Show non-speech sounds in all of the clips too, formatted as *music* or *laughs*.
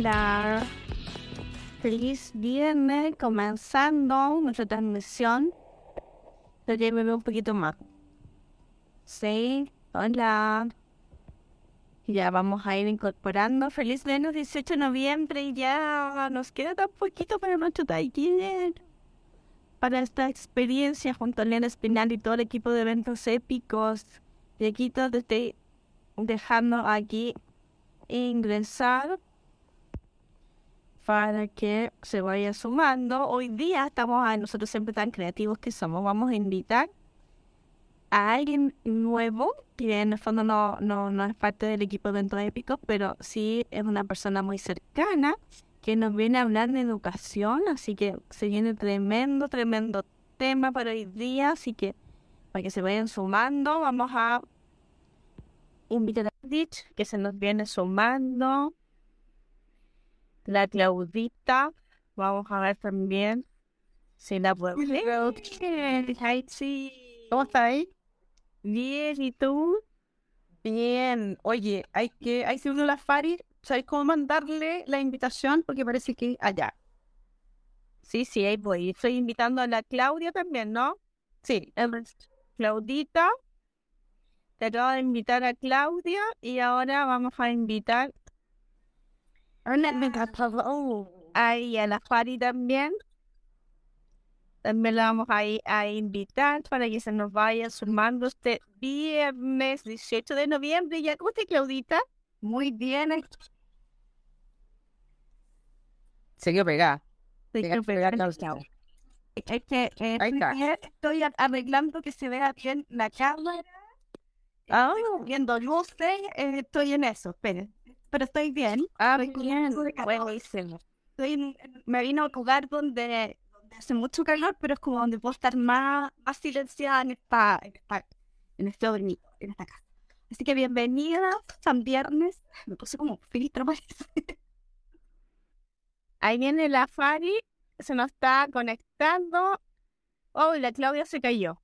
Hola. Feliz viernes, comenzando nuestra transmisión. Pero ya me veo un poquito más. Sí, hola. Ya vamos a ir incorporando. Feliz viernes 18 de noviembre y ya nos queda tan poquito para nuestro taller. Para esta experiencia junto a Elena Espinal y todo el equipo de eventos épicos. Y aquí todo estoy dejando aquí ingresar para que se vaya sumando. Hoy día estamos, a nosotros siempre tan creativos que somos, vamos a invitar a alguien nuevo, que en el fondo no, no, no es parte del equipo de eventos épicos, pero sí es una persona muy cercana que nos viene a hablar de educación, así que se viene tremendo, tremendo tema para hoy día, así que para que se vayan sumando, vamos a invitar a Ditch, que se nos viene sumando, la Claudita, vamos a ver también si la sí. ¿Cómo está ahí? Bien, ¿y tú? Bien. Oye, hay que, hay que uno la Fari, ¿sabes cómo mandarle la invitación? Porque parece que allá. Sí, sí, ahí voy. Estoy invitando a la Claudia también, ¿no? Sí. Claudita. Te acabo de invitar a Claudia y ahora vamos a invitar ahí a la Fari también. También la vamos a, a invitar para que se nos vaya sumando este viernes 18 de noviembre. ¿Ya cómo está Claudita? Muy bien. Se quedó pegada. Se quedó pegada. Es que eh, estoy arreglando que se vea bien la cámara. Ah, viendo luces, eh, estoy en eso, esperen. Pero estoy bien. Ah, bien. Buenísimo. Estoy en, me vino a un lugar donde, donde, hace mucho calor, pero es como donde puedo estar más, más silenciada en esta, en esta, en este dormido, en esta casa. Así que bienvenida, San Viernes. Me puse como filtro, parece. *laughs* Ahí viene la Fari, se nos está conectando. Oh, la Claudia se cayó.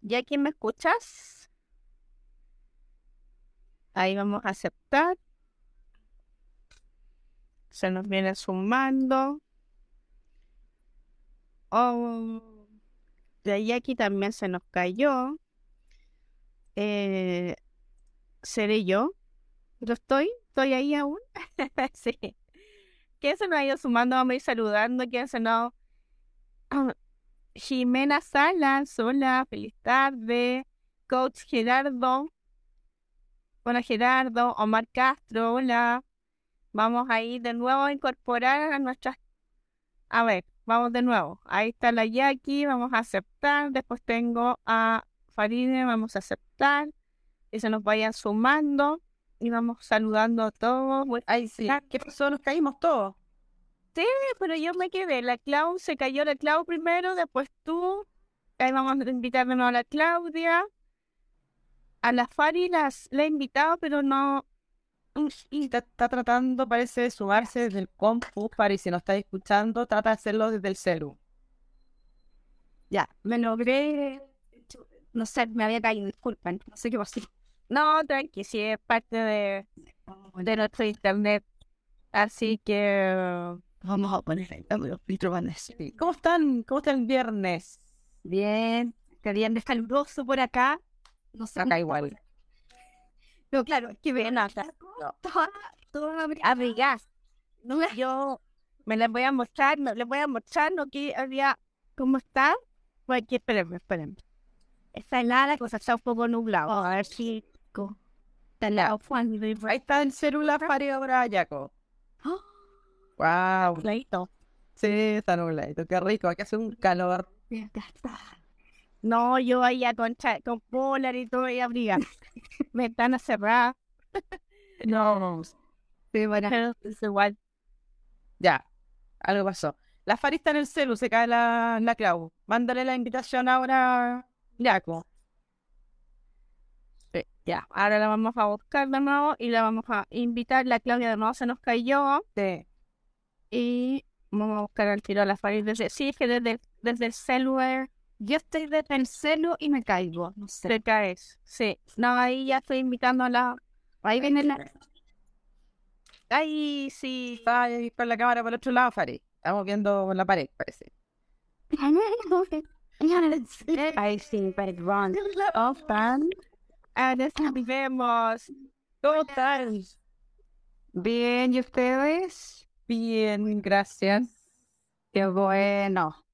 ¿Ya quién me escuchas? Ahí vamos a aceptar. Se nos viene sumando. Oh, de ahí aquí también se nos cayó. Eh, ¿Seré yo? ¿Yo estoy? ¿Estoy ahí aún? *laughs* sí. ¿Quién se nos ha ido sumando? Vamos a ir saludando. ¿Quién se nos... *clears throat* Jimena Salas, hola, feliz tarde. Coach Gerardo, hola Gerardo. Omar Castro, hola. Vamos a ir de nuevo a incorporar a nuestras. A ver, vamos de nuevo. Ahí está la Jackie, vamos a aceptar. Después tengo a Faride, vamos a aceptar. Y se nos vayan sumando. Y vamos saludando a todos. Ay, sí. ¿Qué pasó? Nos caímos todos. Sí, pero yo me quedé. La Clau se cayó la Clau primero, después tú. Ahí vamos a invitar de nuevo a la Claudia. A la Fari las, la he invitado, pero no. Y está, está tratando, parece, de sumarse desde el compu. Fari, si no está escuchando, trata de hacerlo desde el celu. Ya, me logré. No sé, me había caído, disculpen. No sé qué pasó. No, tranqui, sí, es parte de, de nuestro internet. Así que Vamos a poner ahí los filtros ¿Cómo están? ¿Cómo está el viernes? Bien, este viernes caluroso por acá. No sé. Acá igual. Pero claro, es que ven acá. Todas toda abrigadas. No, yo me las voy a mostrar, no, les voy a mostrar lo que había. ¿Cómo está? Aquí, espérenme, espérenme. Está helada, la cosa está un poco nublado. a ver si. Está helado. Ahí está el celular para Jaco. ¡Oh! Wow. Nubladito. Sí, está nubladito. Qué rico. Aquí hace un calor. No, yo ahí con, con polar y todo y abriga. *laughs* Ventana cerrada. no. Sí, bueno, es igual. Ya, algo pasó. La Fari está en el celu, se cae la, la Clau. Mándale la invitación ahora, Yaco. Sí, ya, ahora la vamos a buscar de nuevo y la vamos a invitar. La Claudia de nuevo se nos cayó. Sí y vamos a buscar al tiro a la Farid desde sí es que desde, desde el celular yo estoy desde el celu y me caigo no sé te caes sí no ahí ya estoy invitando a la Ahí viene la... Ay, sí. Está ahí con la cámara por el otro lado, Fari. Estamos viendo la pared, parece. *laughs* Ahí sí, perdón. Oh, fan. Ahora vemos. ¿Cómo están? Bien, ¿y ustedes? Bien, gracias. Qué bueno.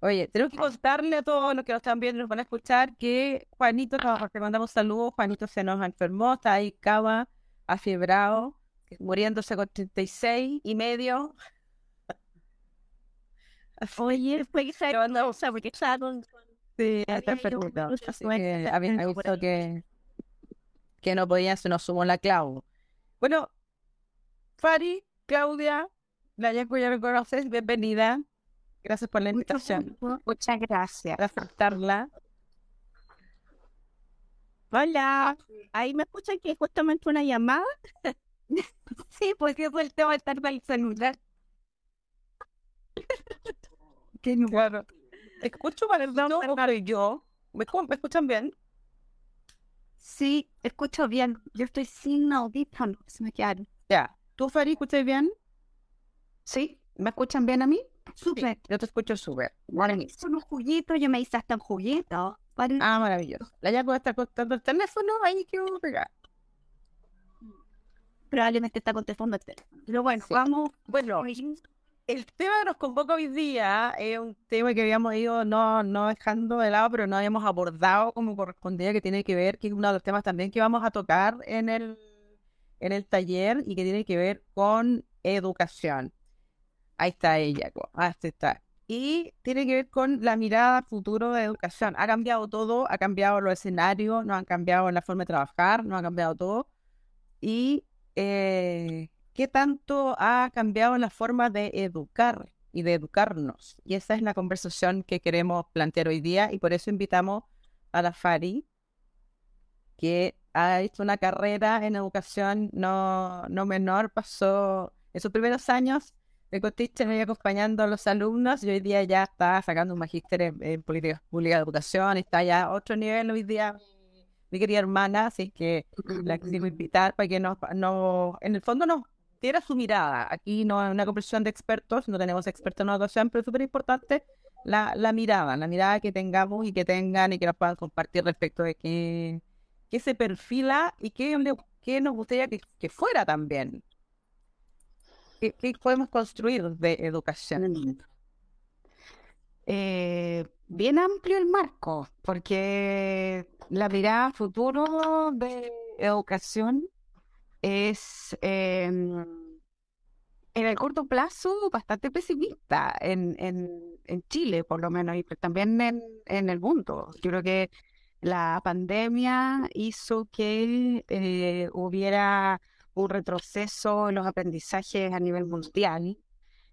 Oye, tenemos que contarle a todos los que nos están viendo y nos van a escuchar que Juanito, te mandamos saludos, Juanito se nos enfermó, está ahí cama, afiebrado, muriéndose con 36 y medio. Oye, fue que se no, porque estaba con... Sí, está mucho Así que enfermo visto por que, que no podía, se nos sumó la Clau. Bueno, Fari, Claudia, la Yaco ya me conoces, bienvenida. Gracias por la invitación, Muchas gracias. por aceptarla. Hola. Ahí me escuchan que justamente una llamada. *laughs* Sí, porque fue el tema de estar con el celular. *laughs* Claro. Escucho para el lado y yo. ¿Me, escu- ¿Me escuchan bien? Sí, escucho bien. Yo estoy sin audífonos. Se me quedaron. Ya. ¿Tú, Fari, escuchas bien? ¿Sí? ¿Me escuchan bien a mí? Súper. Yo te escucho súper. Son unos juguitos. Yo me hice hasta un juguito. Para- Ah, maravilloso. La Yaco está contando el teléfono, ahí quedó pegada. Probablemente está contestando el teléfono. Pero bueno, Sí. vamos. Bueno, el tema que nos convoca hoy día es un tema que habíamos ido no, no dejando de lado, pero no habíamos abordado como correspondía, que tiene que ver, que es uno de los temas también que vamos a tocar en el, en el taller y que tiene que ver con educación. Ahí está ella, co- ah, este está. Y tiene que ver con la mirada futuro de educación. Ha cambiado todo, ha cambiado los escenarios, no han cambiado la forma de trabajar, no ha cambiado todo. Y eh, qué tanto ha cambiado la forma de educar y de educarnos. Y esa es la conversación que queremos plantear hoy día y por eso invitamos a la Fari, que ha hecho una carrera en educación no, no menor, pasó en sus primeros años de cotiche me acompañando a los alumnos y hoy día ya está sacando un magíster en, política pública de educación, está ya a otro nivel hoy día mi, querida hermana, así que la quiero invitar para que nos, no, en el fondo nos diera su mirada. Aquí no es una conversación de expertos, no tenemos expertos en educación, pero es súper importante la, la mirada, la mirada que tengamos y que tengan y que nos puedan compartir respecto de qué, qué se perfila y qué, qué nos gustaría que, que fuera también. ¿Qué, qué podemos construir de educación? Eh, bien amplio el marco, porque la mirada futuro de educación es em, en el corto plazo bastante pesimista en, en, en Chile, por lo menos, y también en, en el mundo. Yo creo que la pandemia hizo que eh, hubiera un retroceso en los aprendizajes a nivel mundial.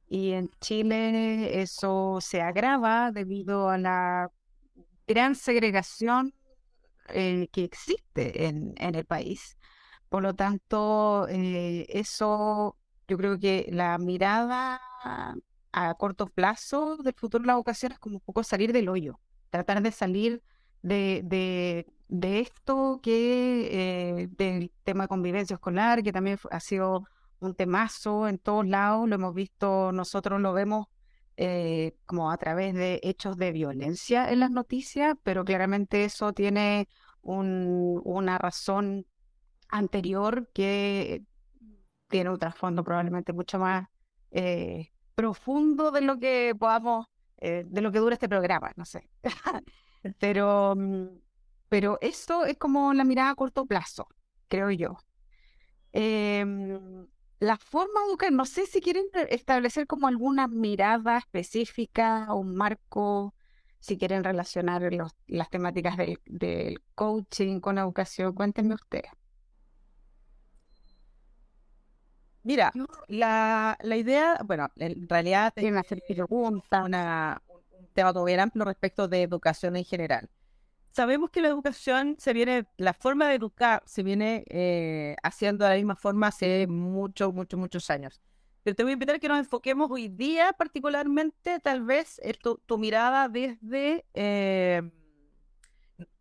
Y en Chile eso se agrava debido a la gran segregación eh, que existe en, en el país. Por lo tanto, eh, eso yo creo que la mirada a corto plazo del futuro de la educación es como un poco salir del hoyo, tratar de salir de, de esto que eh, del tema de convivencia escolar, que también ha sido un temazo en todos lados, lo hemos visto, nosotros lo vemos eh, como a través de hechos de violencia en las noticias, pero claramente eso tiene un- una razón anterior que tiene un trasfondo probablemente mucho más eh, profundo de lo que podamos, de lo que dura este programa, no sé. *laughs* Pero, mm, pero eso es como la mirada a corto plazo, creo yo. Em, la forma de educar, no sé si quieren re- establecer como alguna mirada específica o un marco, si quieren relacionar los- las temáticas del, del coaching con educación, cuéntenme ustedes. Mira, la, la idea, bueno, en realidad Quieren hacer preguntas. una, un un tema todo bien amplio respecto de educación en general. Sabemos que la educación se viene, la forma de educar se viene eh, haciendo de la misma forma hace muchos, muchos, muchos años. Pero te voy a invitar a que nos enfoquemos hoy día particularmente, tal vez, en tu, tu mirada desde, eh,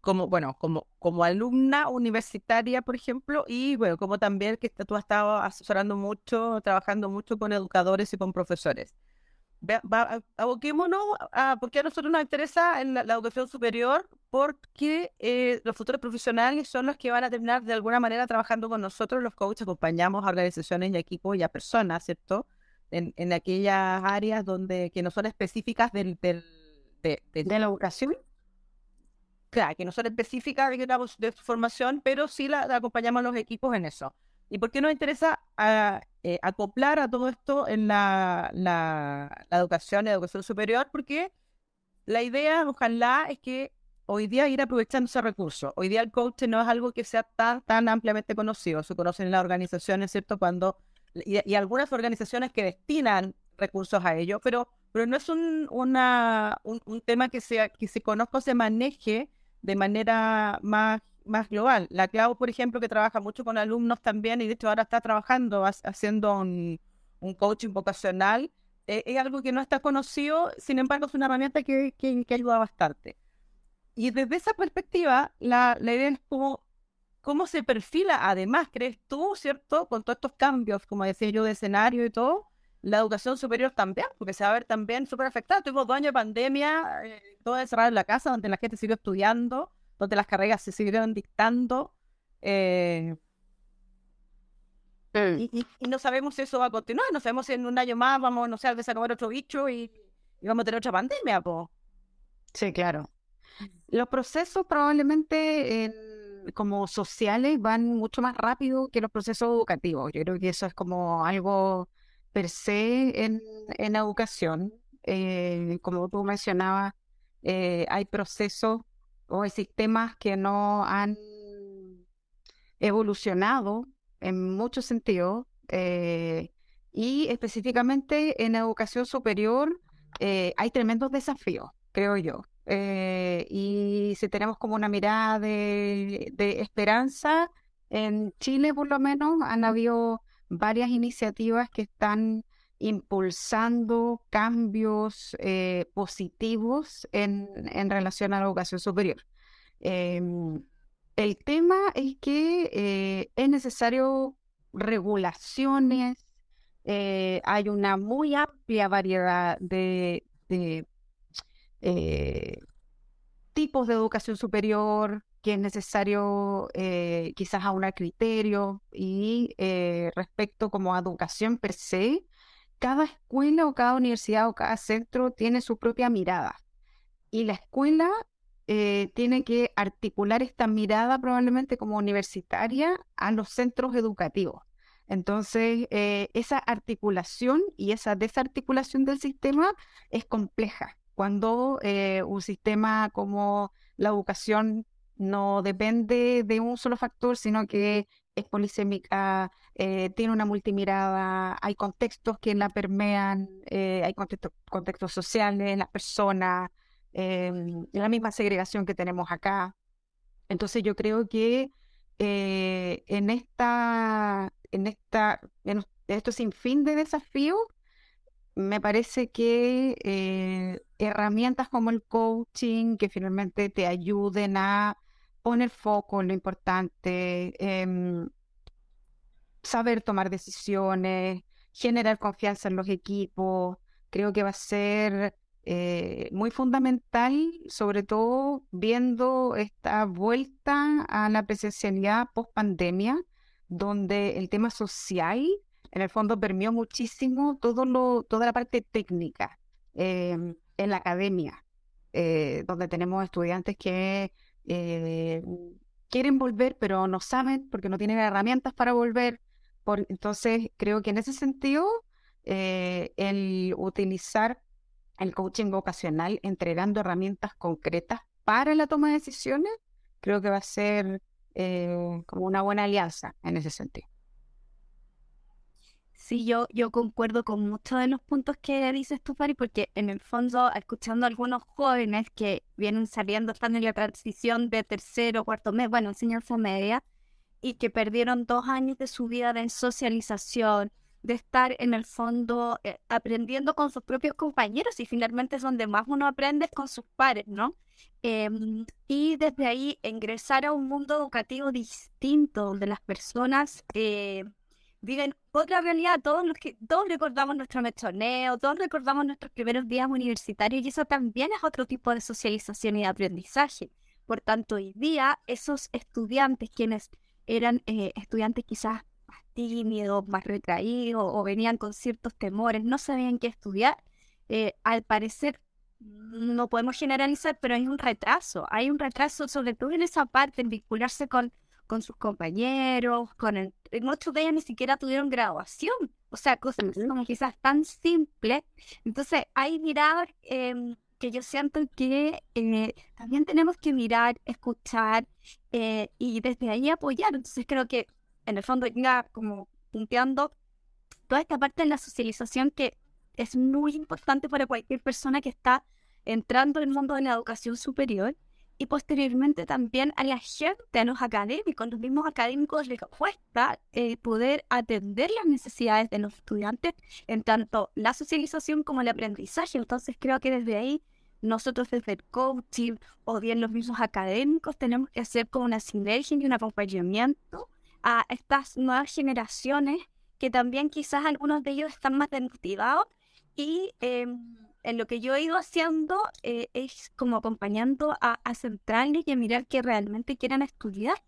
como, bueno, como, como alumna universitaria, por ejemplo, y bueno, como también que tú has estado asesorando mucho, trabajando mucho con educadores y con profesores. Aboquémonos a porque a nosotros nos interesa en la, educación superior, porque eh, los futuros profesionales son los que van a terminar de alguna manera trabajando con nosotros, los coaches, acompañamos a organizaciones y equipos y a personas, ¿cierto? En, aquellas áreas donde que no son específicas del, de, la educación claro, que no son específicas digamos, de formación, pero sí la, acompañamos a los equipos en eso. ¿Y por qué nos interesa ah, eh, acoplar a todo esto en la, educación, la educación superior? Porque la idea, ojalá, es que hoy día ir aprovechando ese recurso. Hoy día el coach no es algo que sea tan, tan ampliamente conocido. Se conocen en las organizaciones, ¿cierto? Cuando, y, algunas organizaciones que destinan recursos a ello, pero, pero no es un, un, un tema que, sea, que se conozca o se maneje de manera más, más global. La Clau, por ejemplo, que trabaja mucho con alumnos también y de hecho ahora está trabajando haciendo un, un coaching vocacional, eh, es algo que no está conocido, sin embargo es una herramienta que, que, ayuda bastante. Y desde esa perspectiva, la, la idea es cómo, cómo se perfila, además, crees tú, ¿cierto? Con todos estos cambios, como decía yo, de escenario y todo, la educación superior también, porque se va a ver también súper afectada. Tuvimos dos años de pandemia, eh, todo encerrado en la casa, donde la gente siguió estudiando, donde las carreras se siguieron dictando. Eh, y, no sabemos si eso va a continuar, no sabemos si en un año más vamos, no sé, a desarrollar otro bicho y, vamos a tener otra pandemia, po. Sí, claro. Los procesos probablemente como sociales van mucho más rápido que los procesos educativos. Yo creo que eso es como algo per se en, en educación. Eh, como tú mencionabas, eh, hay procesos o hay sistemas que no han evolucionado en muchos sentidos eh, y específicamente en educación superior hay tremendos desafíos, creo yo. y si tenemos como una mirada de esperanza, en Chile por lo menos han habido varias iniciativas que están impulsando cambios eh, positivos en, relación a la educación superior. Em, el tema es que eh, es necesario regulaciones, eh, hay una muy amplia variedad de, tipos de educación superior, que es necesario quizás aunar criterio y respecto como a educación per se, cada escuela o cada universidad o cada centro tiene su propia mirada y la escuela eh, tiene que articular esta mirada probablemente como universitaria a los centros educativos. Entonces, esa articulación y esa desarticulación del sistema es compleja. Cuando un sistema como la educación no depende de un solo factor, sino que es polisémica, eh, tiene una multimirada, hay contextos que la permean, eh, hay contextos, sociales, las personas, em, la misma segregación que tenemos acá. Entonces yo creo que eh, en esta, en esta, en esto sin fin de desafíos, me parece que herramientas como el coaching, que finalmente te ayuden a poner foco en lo importante, em, saber tomar decisiones, generar confianza en los equipos. Creo que va a ser eh, muy fundamental, sobre todo viendo esta vuelta a la presencialidad post pandemia, donde el tema social en el fondo permeó muchísimo todo lo, toda la parte técnica em, en la academia, eh, donde tenemos estudiantes que eh, quieren volver, pero no saben porque no tienen herramientas para volver. Por, entonces, creo que en ese sentido, eh, el utilizar el coaching vocacional entregando herramientas concretas para la toma de decisiones, creo que va a ser eh, como una buena alianza en ese sentido. Sí, yo, yo concuerdo con muchos de los puntos que dices tú, Fari, porque en el fondo, escuchando a algunos jóvenes que vienen saliendo, están en la transición de tercero, cuarto mes, bueno, enseñanza media, y que perdieron dos años de su vida de socialización, de estar en el fondo eh, aprendiendo con sus propios compañeros y finalmente es donde más uno aprende con sus pares, ¿no? Em, y desde ahí ingresar a un mundo educativo distinto, donde las personas eh, viven otra realidad. Todos, los que, todos recordamos nuestro mechoneo, todos recordamos nuestros primeros días universitarios y eso también es otro tipo de socialización y de aprendizaje. Por tanto, hoy día esos estudiantes, quienes eran eh, estudiantes quizás más tímidos, más retraídos o venían con ciertos temores, no sabían qué estudiar, eh, al parecer no podemos generalizar, pero hay un retraso, hay un retraso sobre todo en esa parte, en vincularse con, con sus compañeros, con el, muchos de ellos ni siquiera tuvieron graduación, o sea, cosas como quizás tan simples. Entonces, hay miradas em, que yo siento que eh, también tenemos que mirar, escuchar eh, y desde ahí apoyar. Entonces, creo que en el fondo ya como punteando toda esta parte de la socialización que es muy importante para cualquier persona que está entrando en el mundo de la educación superior y posteriormente también a la gente, a los académicos, los mismos académicos les cuesta eh, poder atender las necesidades de los estudiantes en tanto la socialización como el aprendizaje. Entonces creo que desde ahí nosotros desde el coaching o bien los mismos académicos tenemos que hacer como una sinergia y un acompañamiento a estas nuevas generaciones que también quizás algunos de ellos están más desmotivados y em, en lo que yo he ido haciendo eh, es como acompañando a, a, centrarles y a mirar que realmente quieran estudiar.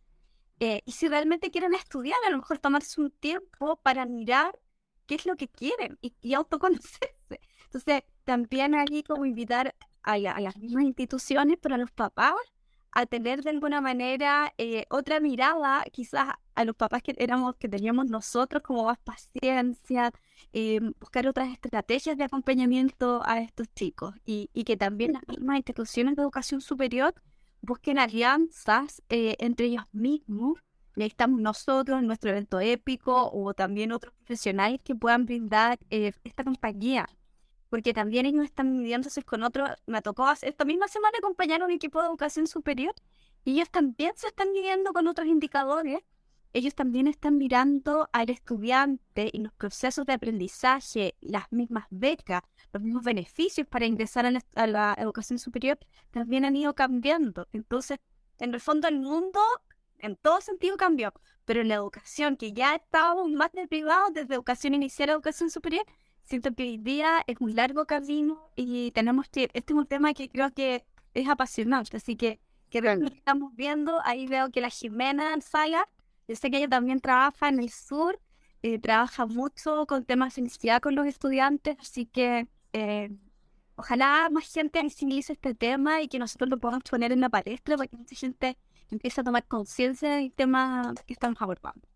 Eh, y si realmente quieren estudiar, a lo mejor tomarse un tiempo para mirar qué es lo que quieren y, y autoconocerse. Entonces, también allí como invitar a, a, las mismas instituciones, pero a los papás, a tener de alguna manera eh, otra mirada, quizás a los papás que éramos, que teníamos nosotros, como más paciencia, eh, buscar otras estrategias de acompañamiento a estos chicos y, que también las mismas instituciones de educación superior busquen alianzas eh, entre ellos mismos. Necesitamos nosotros, en nuestro evento épico, o también otros profesionales que puedan brindar eh, esta compañía. Porque también ellos están midiéndose con otros. Me tocó esta misma semana acompañar a un equipo de educación superior y ellos también se están midiendo con otros indicadores ellos también están mirando al estudiante y los procesos de aprendizaje, las mismas becas, los mismos beneficios para ingresar a la, educación superior, también han ido cambiando. Entonces, en el fondo el mundo en todo sentido cambió, pero en la educación, que ya estábamos más deprivados desde educación inicial a educación superior, siento que hoy día es un largo camino y tenemos que, este es un tema que creo que es apasionante, así que que estamos viendo, ahí veo que la Jimena Saga yo sé que ella también trabaja en el sur, eh, trabaja mucho con temas de felicidad con los estudiantes, así que eh, ojalá más gente visibilice este tema y que nosotros lo podamos poner en la palestra para que mucha gente empiece a tomar conciencia del tema que estamos abordando.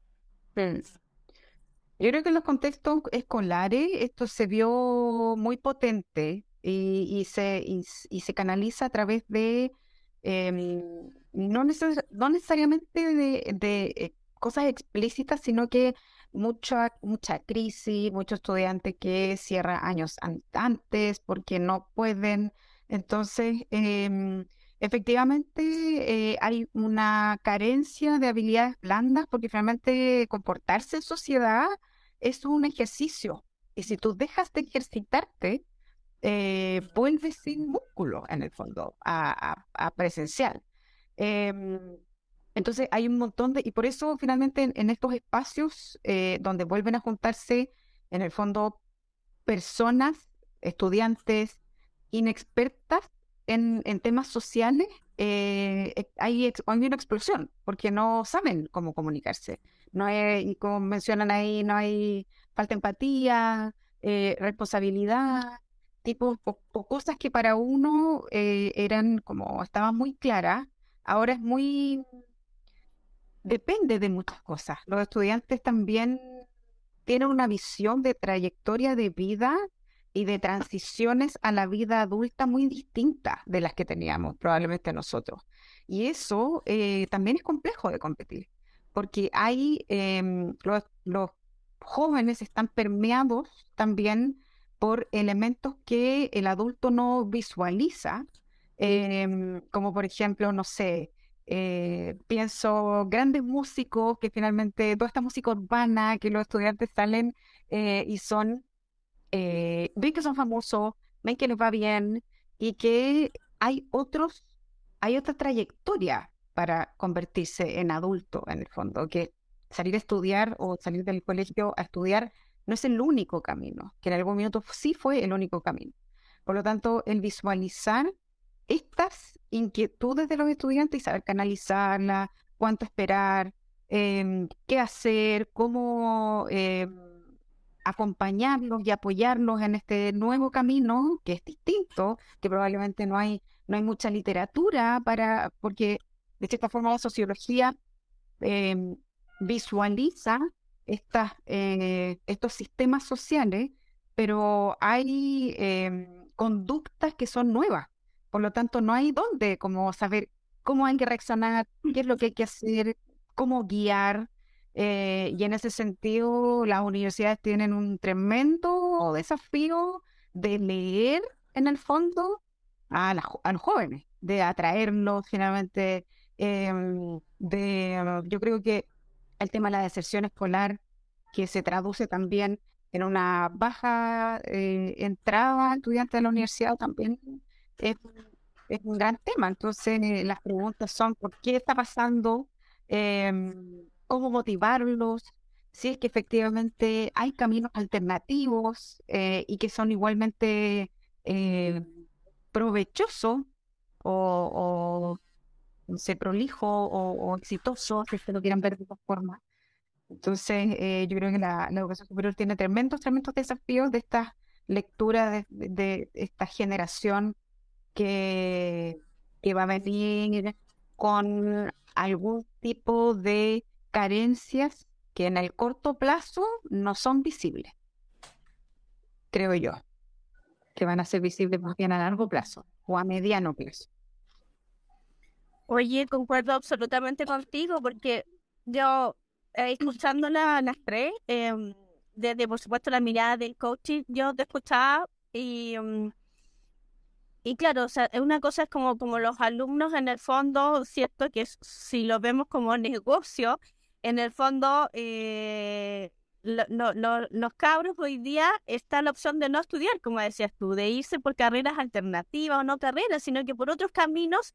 Yo creo que en los contextos escolares esto se vio muy potente y, se, y, se canaliza a través de em, no, no, necesariamente de, eh, cosas explícitas, sino que mucha, mucha crisis, muchos estudiantes que cierran años antes porque no pueden. Entonces, em, efectivamente, eh, hay una carencia de habilidades blandas porque finalmente comportarse en sociedad es un ejercicio. Y si tú dejas de ejercitarte, eh, vuelves sin músculo en el fondo a, a presencial. Em, entonces hay un montón de, y por eso finalmente en, estos espacios eh, donde vuelven a juntarse, en el fondo, personas, estudiantes inexpertas en, temas sociales, eh, hay, hay, una explosión, porque no saben cómo comunicarse. No hay, como mencionan ahí, no hay falta de empatía, responsabilidad, tipo, o, cosas que para uno eran como, estaban muy claras, ahora es muy depende de muchas cosas. Los estudiantes también tienen una visión de trayectoria de vida y de transiciones a la vida adulta muy distinta de las que teníamos probablemente nosotros. Y eso eh, también es complejo de competir, porque hay em, los, jóvenes están permeados también por elementos que el adulto no visualiza, em, como por ejemplo, no sé, eh, pienso grandes músicos, que finalmente toda esta música urbana, que los estudiantes salen eh, y son, eh, ven que son famosos, ven que les va bien y que hay otros, hay otra trayectoria para convertirse en adulto en el fondo, que salir a estudiar o salir del colegio a estudiar no es el único camino, que en algún minuto sí fue el único camino. Por lo tanto, el visualizar estas inquietudes de los estudiantes y saber canalizarlas, cuánto esperar, em, qué hacer, cómo em, acompañarlos y apoyarlos en este nuevo camino que es distinto, que probablemente no hay, no hay mucha literatura para, porque de cierta forma la sociología em, visualiza estas, eh, estos sistemas sociales, pero hay conductas que son nuevas. Por lo tanto, no hay dónde como saber cómo hay que reaccionar, qué es lo que hay que hacer, cómo guiar. Eh, y en ese sentido, las universidades tienen un tremendo desafío de leer en el fondo a, los jóvenes, de atraerlos finalmente. Em, de, yo creo que el tema de la deserción escolar, que se traduce también en una baja eh, entrada estudiantes de la universidad, también es es un gran tema. Entonces, eh, las preguntas son, ¿por qué está pasando? Em, ¿Cómo motivarlos? Si es que efectivamente hay caminos alternativos eh, y que son igualmente eh, provechosos o, o se prolijo o, exitosos, si lo quieran ver de otra forma. Entonces, yo creo que la, educación superior tiene tremendos, tremendos desafíos de esta lectura de esta generación que, que va a venir con algún tipo de carencias que en el corto plazo no son visibles, creo yo, que van a ser visibles más bien a largo plazo o a mediano plazo. Oye, concuerdo absolutamente contigo porque yo, eh, escuchando las tres, em, desde por supuesto la mirada del coaching, yo te escuchaba y em, y claro, o sea, una cosa es como, como los alumnos en el fondo, cierto que si lo vemos como negocio, en el fondo eh, los cabros hoy día está la opción de no estudiar, como decías tú, de irse por carreras alternativas o no carreras, sino que por otros caminos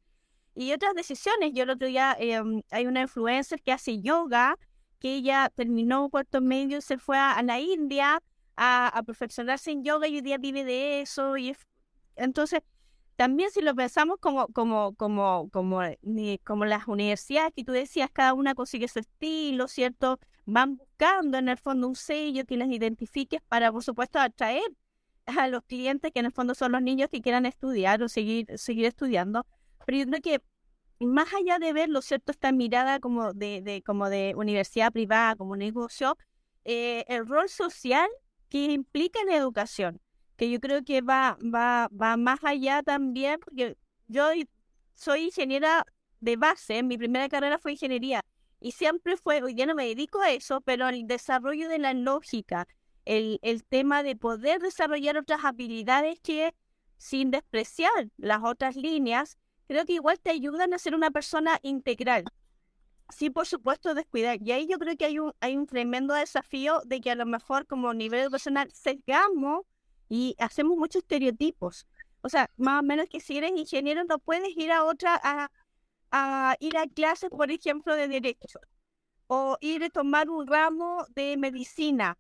y otras decisiones. Yo el otro día em, hay una influencer que hace yoga, que ella terminó cuarto medio se fue a, la India a, perfeccionarse en yoga y hoy día vive de eso. y Entonces, también si lo pensamos como, como, como, como, como las universidades que tú decías, cada una consigue su estilo, ¿cierto? Van buscando en el fondo un sello que les identifique para, por supuesto, atraer a los clientes que en el fondo son los niños que quieran estudiar o seguir, seguir estudiando. Pero yo creo que más allá de verlo, ¿cierto? Esta mirada como de, de, como de universidad privada, como negocio, eh, el rol social que implica la educación que yo creo que va, va, va más allá también, porque yo soy ingeniera de base, mi primera carrera fue ingeniería y siempre fue, hoy día no me dedico a eso, pero el desarrollo de la lógica, el, el tema de poder desarrollar otras habilidades que sin despreciar las otras líneas, creo que igual te ayudan a ser una persona integral. Sí, por supuesto, descuidar. Y ahí yo creo que hay un, hay un tremendo desafío de que a lo mejor como nivel educacional sesgamos y hacemos muchos estereotipos. O sea, más o menos que si eres ingeniero no puedes ir a otra, a, ir a clases, por ejemplo, de derecho o ir a tomar un ramo de medicina,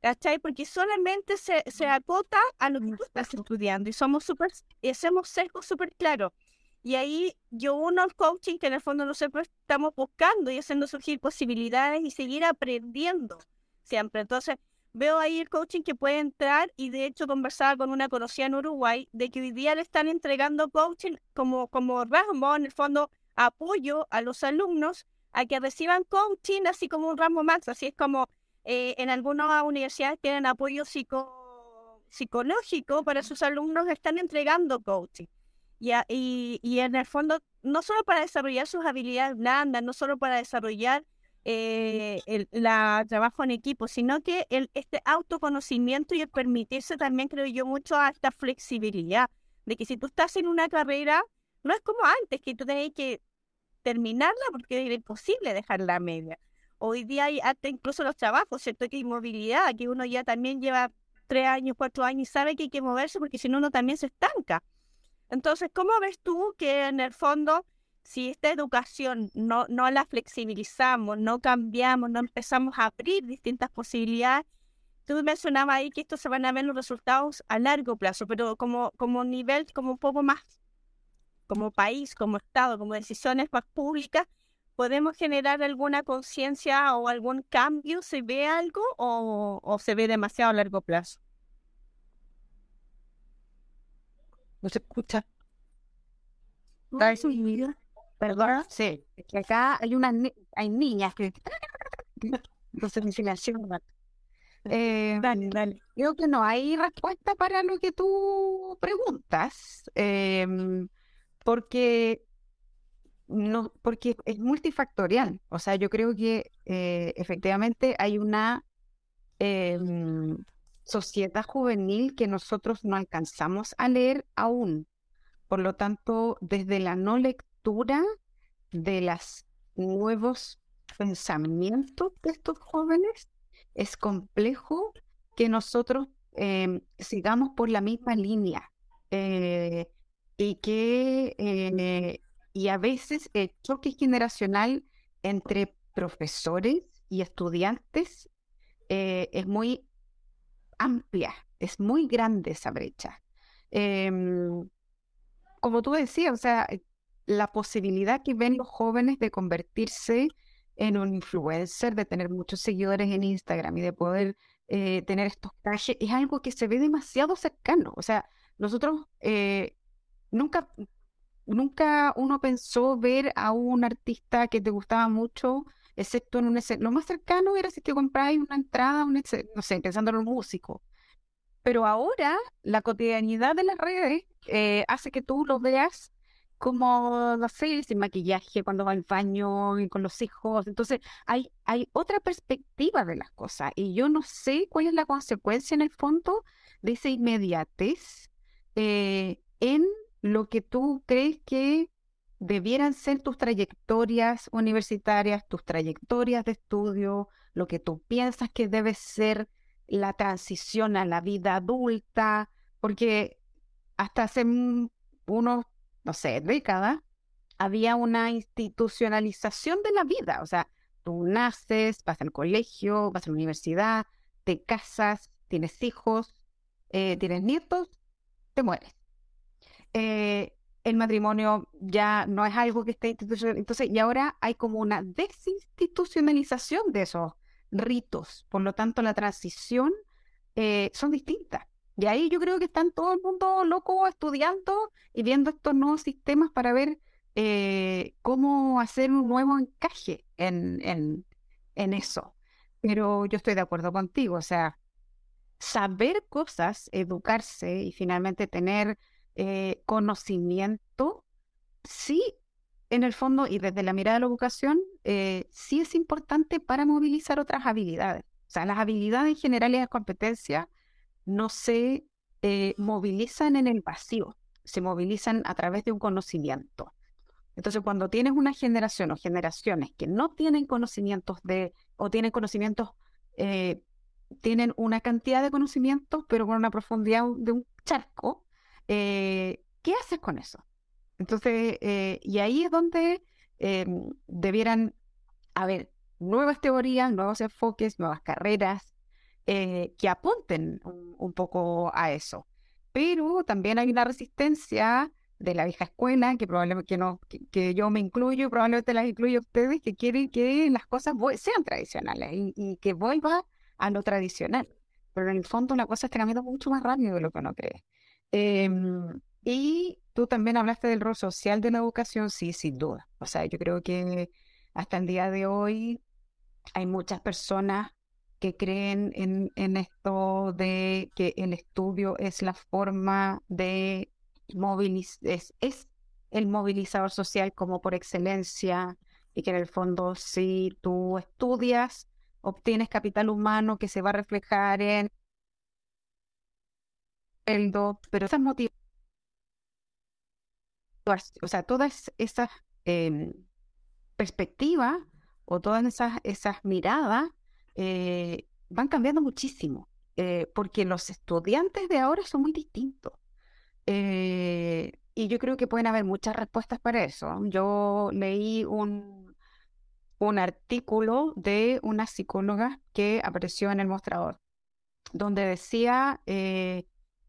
¿cachai? Porque solamente se, se acota a lo que tú estás estudiando y somos súper, hacemos sesgo súper claro. Y ahí yo uno al coaching que en el fondo nosotros estamos buscando y haciendo surgir posibilidades y seguir aprendiendo siempre. Entonces, veo ahí el coaching que puede entrar y de hecho conversaba con una conocida en Uruguay de que hoy día le están entregando coaching como, como ramo, en el fondo apoyo a los alumnos a que reciban coaching así como un ramo más, así es como eh, en algunas universidades tienen apoyo psico, psicológico para sus alumnos, están entregando coaching. Y, y, y en el fondo, no solo para desarrollar sus habilidades blandas, no solo para desarrollar eh, el la trabajo en equipo, sino que el, este autoconocimiento y el permitirse también, creo yo, mucho a esta flexibilidad, de que si tú estás en una carrera, no es como antes, que tú tenés que terminarla porque era imposible dejarla media. Hoy día hay hasta incluso los trabajos, ¿cierto? Que hay movilidad, que uno ya también lleva tres años, cuatro años y sabe que hay que moverse porque si no uno también se estanca. Entonces, ¿cómo ves tú que en el fondo, si esta educación no, no la flexibilizamos, no cambiamos, no empezamos a abrir distintas posibilidades, tú mencionabas ahí que esto se van a ver los resultados a largo plazo, pero como, como nivel, como un poco más, como país, como Estado, como decisiones más públicas, ¿podemos generar alguna conciencia o algún cambio? ¿Se ve algo o, se ve demasiado a largo plazo? No se escucha. Perdón, sí, es que acá hay unas hay niñas que entonces me silencian. Eh, dale, dale. Creo que no hay respuesta para lo que tú preguntas, em, porque no, porque es multifactorial. O sea, yo creo que eh, efectivamente hay una em, sociedad juvenil que nosotros no alcanzamos a leer aún. Por lo tanto, desde la no lectura de los nuevos pensamientos de estos jóvenes, es complejo que nosotros em, sigamos por la misma línea eh, y que eh, y a veces el choque generacional entre profesores y estudiantes eh, es muy amplia, es muy grande esa brecha. Em, como tú decías, o sea, la posibilidad que ven los jóvenes de convertirse en un influencer, de tener muchos seguidores en Instagram y de poder eh, tener estos caches, es algo que se ve demasiado cercano. O sea, nosotros eh, nunca, nunca uno pensó ver a un artista que te gustaba mucho, excepto en un Lo más cercano era si te compráis una entrada, un no sé, pensando en un músico. Pero ahora la cotidianidad de las redes eh, hace que tú lo veas como, no sé, sin maquillaje, cuando va al baño y con los hijos. Entonces, hay, hay otra perspectiva de las cosas y yo no sé cuál es la consecuencia en el fondo de esa inmediatez eh, en lo que tú crees que debieran ser tus trayectorias universitarias, tus trayectorias de estudio, lo que tú piensas que debe ser la transición a la vida adulta, porque hasta hace unos no sé, décadas, había una institucionalización de la vida. O sea, tú naces, vas al colegio, vas a la universidad, te casas, tienes hijos, eh, tienes nietos, te mueres. Eh, el matrimonio ya no es algo que esté institucionalizado. Entonces, y ahora hay como una desinstitucionalización de esos ritos. Por lo tanto, la transición eh, son distintas. Y ahí yo creo que están todo el mundo loco estudiando y viendo estos nuevos sistemas para ver eh, cómo hacer un nuevo encaje en, en, en eso. Pero yo estoy de acuerdo contigo, o sea, saber cosas, educarse y finalmente tener eh, conocimiento, sí, en el fondo y desde la mirada de la educación, eh, sí es importante para movilizar otras habilidades. O sea, las habilidades en general y las competencias no se eh, movilizan en el vacío, se movilizan a través de un conocimiento. Entonces, cuando tienes una generación o generaciones que no tienen conocimientos de, o tienen conocimientos, tienen una cantidad de conocimientos, pero con una profundidad de un charco, eh, ¿qué haces con eso? Entonces, y ahí es donde debieran haber nuevas teorías, nuevos enfoques, nuevas carreras, eh, que apunten un, poco a eso. Pero también hay una resistencia de la vieja escuela, que probablemente que no, que, yo me incluyo y probablemente las incluyo ustedes, que quieren que las cosas sean tradicionales y, que vuelva a lo tradicional. Pero en el fondo la cosa está cambiando mucho más rápido de lo que uno cree. Em, y tú también hablaste del rol social de la educación, sí, sin duda. O sea, yo creo que hasta el día de hoy hay muchas personas que creen en, esto de que el estudio es la forma de movilizar, es, el movilizador social como por excelencia y que en el fondo si tú estudias, obtienes capital humano que se va a reflejar en el do, pero esas motivaciones, o sea, todas esas em, perspectivas o todas esas, esas miradas eh, van cambiando muchísimo, eh, porque los estudiantes de ahora son muy distintos. Eh, y yo creo que pueden haber muchas respuestas para eso. Yo leí un, un artículo de una psicóloga que apareció en el mostrador, donde decía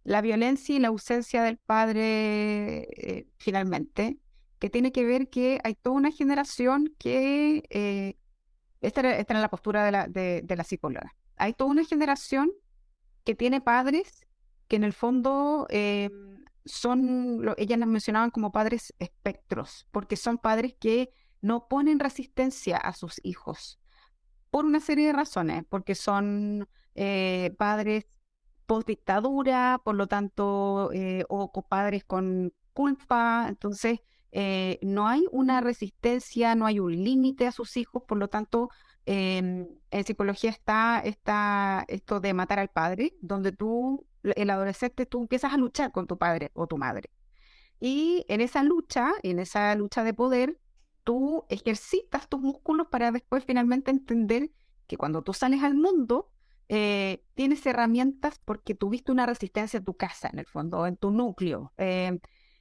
la violencia y la ausencia del padre finalmente que tiene que ver que hay toda una generación que, eh, esta, era, la postura de la, de, la psicóloga, hay toda una generación que tiene padres que en el fondo eh, son, lo, ellas las mencionaban como padres espectros, porque son padres que no ponen resistencia a sus hijos por una serie de razones, porque son eh, padres post dictadura, por lo tanto, o padres con culpa, entonces eh, no hay una resistencia, no hay un límite a sus hijos, por lo tanto, em, en psicología está, está esto de matar al padre, donde tú, el adolescente, tú empiezas a luchar con tu padre o tu madre. Y en esa lucha, en esa lucha de poder, tú ejercitas tus músculos para después finalmente entender que cuando tú sales al mundo, eh, tienes herramientas porque tuviste una resistencia en tu casa, en el fondo, en tu núcleo. Em,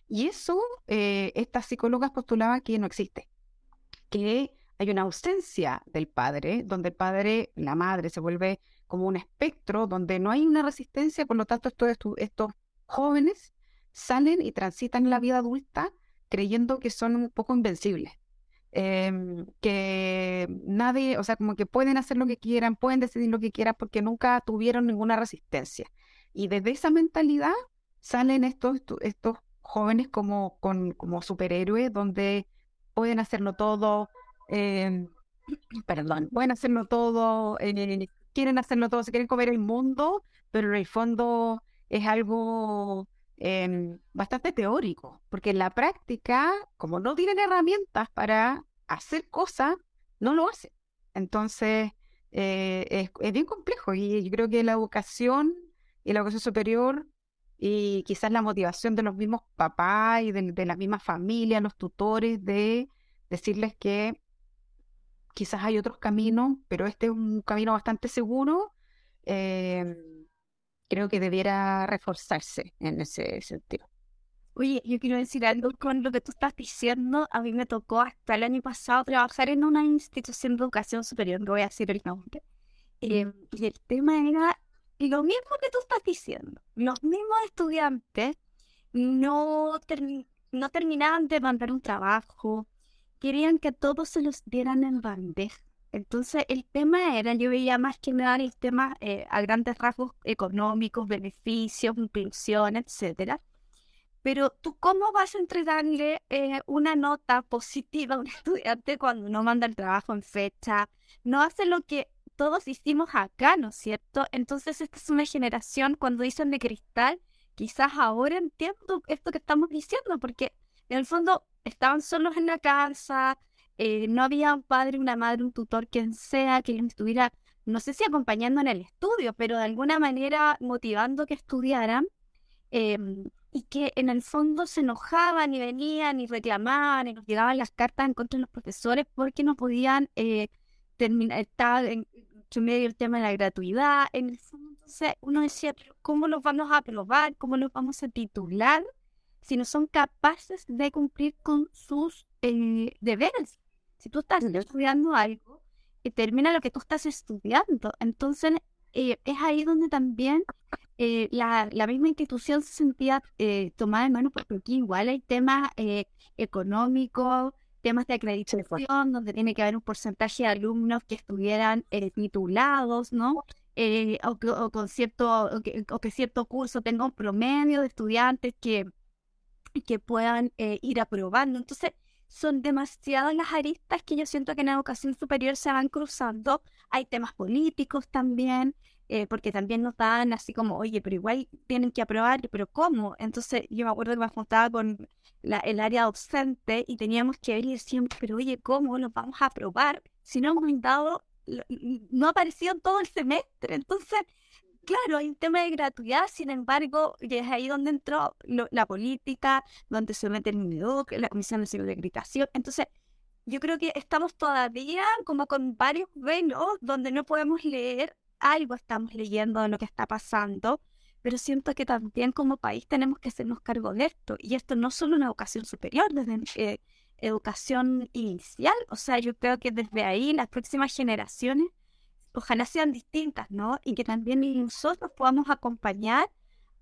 y eso, eh, estas psicólogas postulaban que no existe, que hay una ausencia del padre, donde el padre, la madre, se vuelve como un espectro, donde no hay una resistencia, por lo tanto estos, estos jóvenes salen y transitan la vida adulta creyendo que son un poco invencibles. Em, que nadie, o sea, como que pueden hacer lo que quieran, pueden decidir lo que quieran porque nunca tuvieron ninguna resistencia. Y desde esa mentalidad salen estos, estos jóvenes como, con, como superhéroes, donde pueden hacerlo todo, em, *clears throat* perdón, pueden hacerlo todo, eh, quieren hacerlo todo, se quieren comer el mundo, pero en el fondo es algo em, bastante teórico, porque en la práctica, como no tienen herramientas para hacer cosas, no lo hacen. Entonces, eh, es, es, bien complejo y yo creo que la educación y la educación superior y quizás la motivación de los mismos papás y de, las mismas familias, los tutores, de decirles que quizás hay otros caminos, pero este es un camino bastante seguro, em, creo que debiera reforzarse en ese sentido. Oye, yo quiero decir algo con lo que tú estás diciendo. A mí me tocó hasta el año pasado trabajar en una institución de educación superior, no voy a decir el nombre. Em, y el tema era lo mismo que tú estás diciendo, los mismos estudiantes no, no terminaban de mandar un trabajo, querían que todos se los dieran en bandeja. Entonces el tema era, yo veía más que nada el tema eh, a grandes rasgos económicos, beneficios, inclusión, etcétera. Pero tú cómo vas a entregarle eh, una nota positiva a un *laughs* estudiante cuando no manda el trabajo en fecha, no hace lo que todos hicimos acá, ¿no es cierto? Entonces esta es una generación, cuando dicen de cristal, quizás ahora entiendo esto que estamos diciendo, porque en el fondo estaban solos en la casa, eh, no había un padre, una madre, un tutor, quien sea, que estuviera, no sé si acompañando en el estudio, pero de alguna manera motivando que estudiaran. Em, y que en el fondo se enojaban y venían y reclamaban y nos llegaban las cartas en contra de los profesores porque no podían eh, terminar, estar en, medio el tema de la gratuidad. En el fondo, entonces uno decía, ¿cómo los vamos a aprobar? ¿Cómo los vamos a titular? Si no son capaces de cumplir con sus eh, deberes. Si tú estás estudiando algo y termina lo que tú estás estudiando, entonces eh, es ahí donde también eh, la, la, misma institución se sentía tomada en mano porque aquí igual hay temas económicos, temas de acreditación, donde tiene que haber un porcentaje de alumnos que estuvieran eh, titulados, ¿no? Eh, o, que, con cierto, o que, cierto curso tenga un promedio de estudiantes que, que puedan eh, ir aprobando. Entonces, son demasiadas las aristas que yo siento que en educación superior se van cruzando. Hay temas políticos también, eh, porque también nos dan así como, oye, pero igual tienen que aprobar, pero ¿cómo? Entonces yo me acuerdo que me juntaba con el área docente y teníamos que ver y decíamos, pero oye, ¿cómo los vamos a aprobar si no hemos dado, no ha aparecido todo el semestre? Entonces, claro, hay un tema de gratuidad, sin embargo, es ahí donde entró la política, donde se mete el MINEDUC, la Comisión de Acreditación. Entonces, yo creo que estamos todavía como con varios velos donde no podemos leer algo, estamos leyendo de lo que está pasando, pero siento que también como país tenemos que hacernos cargo de esto. Y esto no solo en educación superior, desde eh, educación inicial, o sea, yo creo que desde ahí las próximas generaciones ojalá sean distintas, ¿no? Y que también nosotros podamos acompañar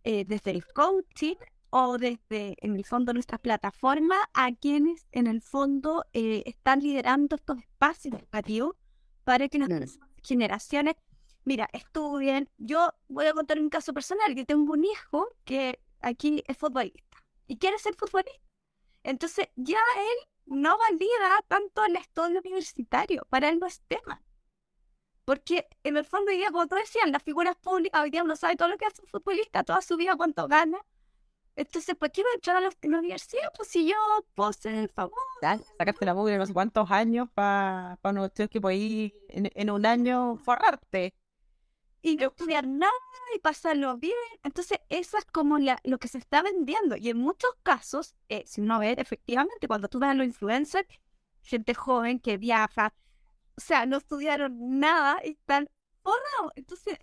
eh, desde el coaching o desde, en el fondo, nuestra plataforma a quienes, en el fondo, eh, están liderando estos espacios educativos para que las generaciones, mira, estudien. Yo voy a contar un caso personal, que tengo un hijo que aquí es futbolista y quiere ser futbolista. Entonces, ya él no valida tanto el estudio universitario, para él no es tema. Porque en el fondo, hoy día, como tú decías, las figuras públicas hoy día uno sabe todo lo que hace un futbolista, toda su vida, cuánto gana. Entonces, ¿por qué a entrar a la, universidad? Pues si yo puedo ser el favor. sacaste la mugre no sé cuántos años para pa unos que podéis en, en, un año forrarte. Y no estudiar nada y pasarlo bien. Entonces, eso es como la, lo que se está vendiendo. Y en muchos casos, eh, si uno ve, efectivamente, cuando tú ves a los influencers, gente joven que viaja, o sea, no estudiaron nada y están forrados. Entonces,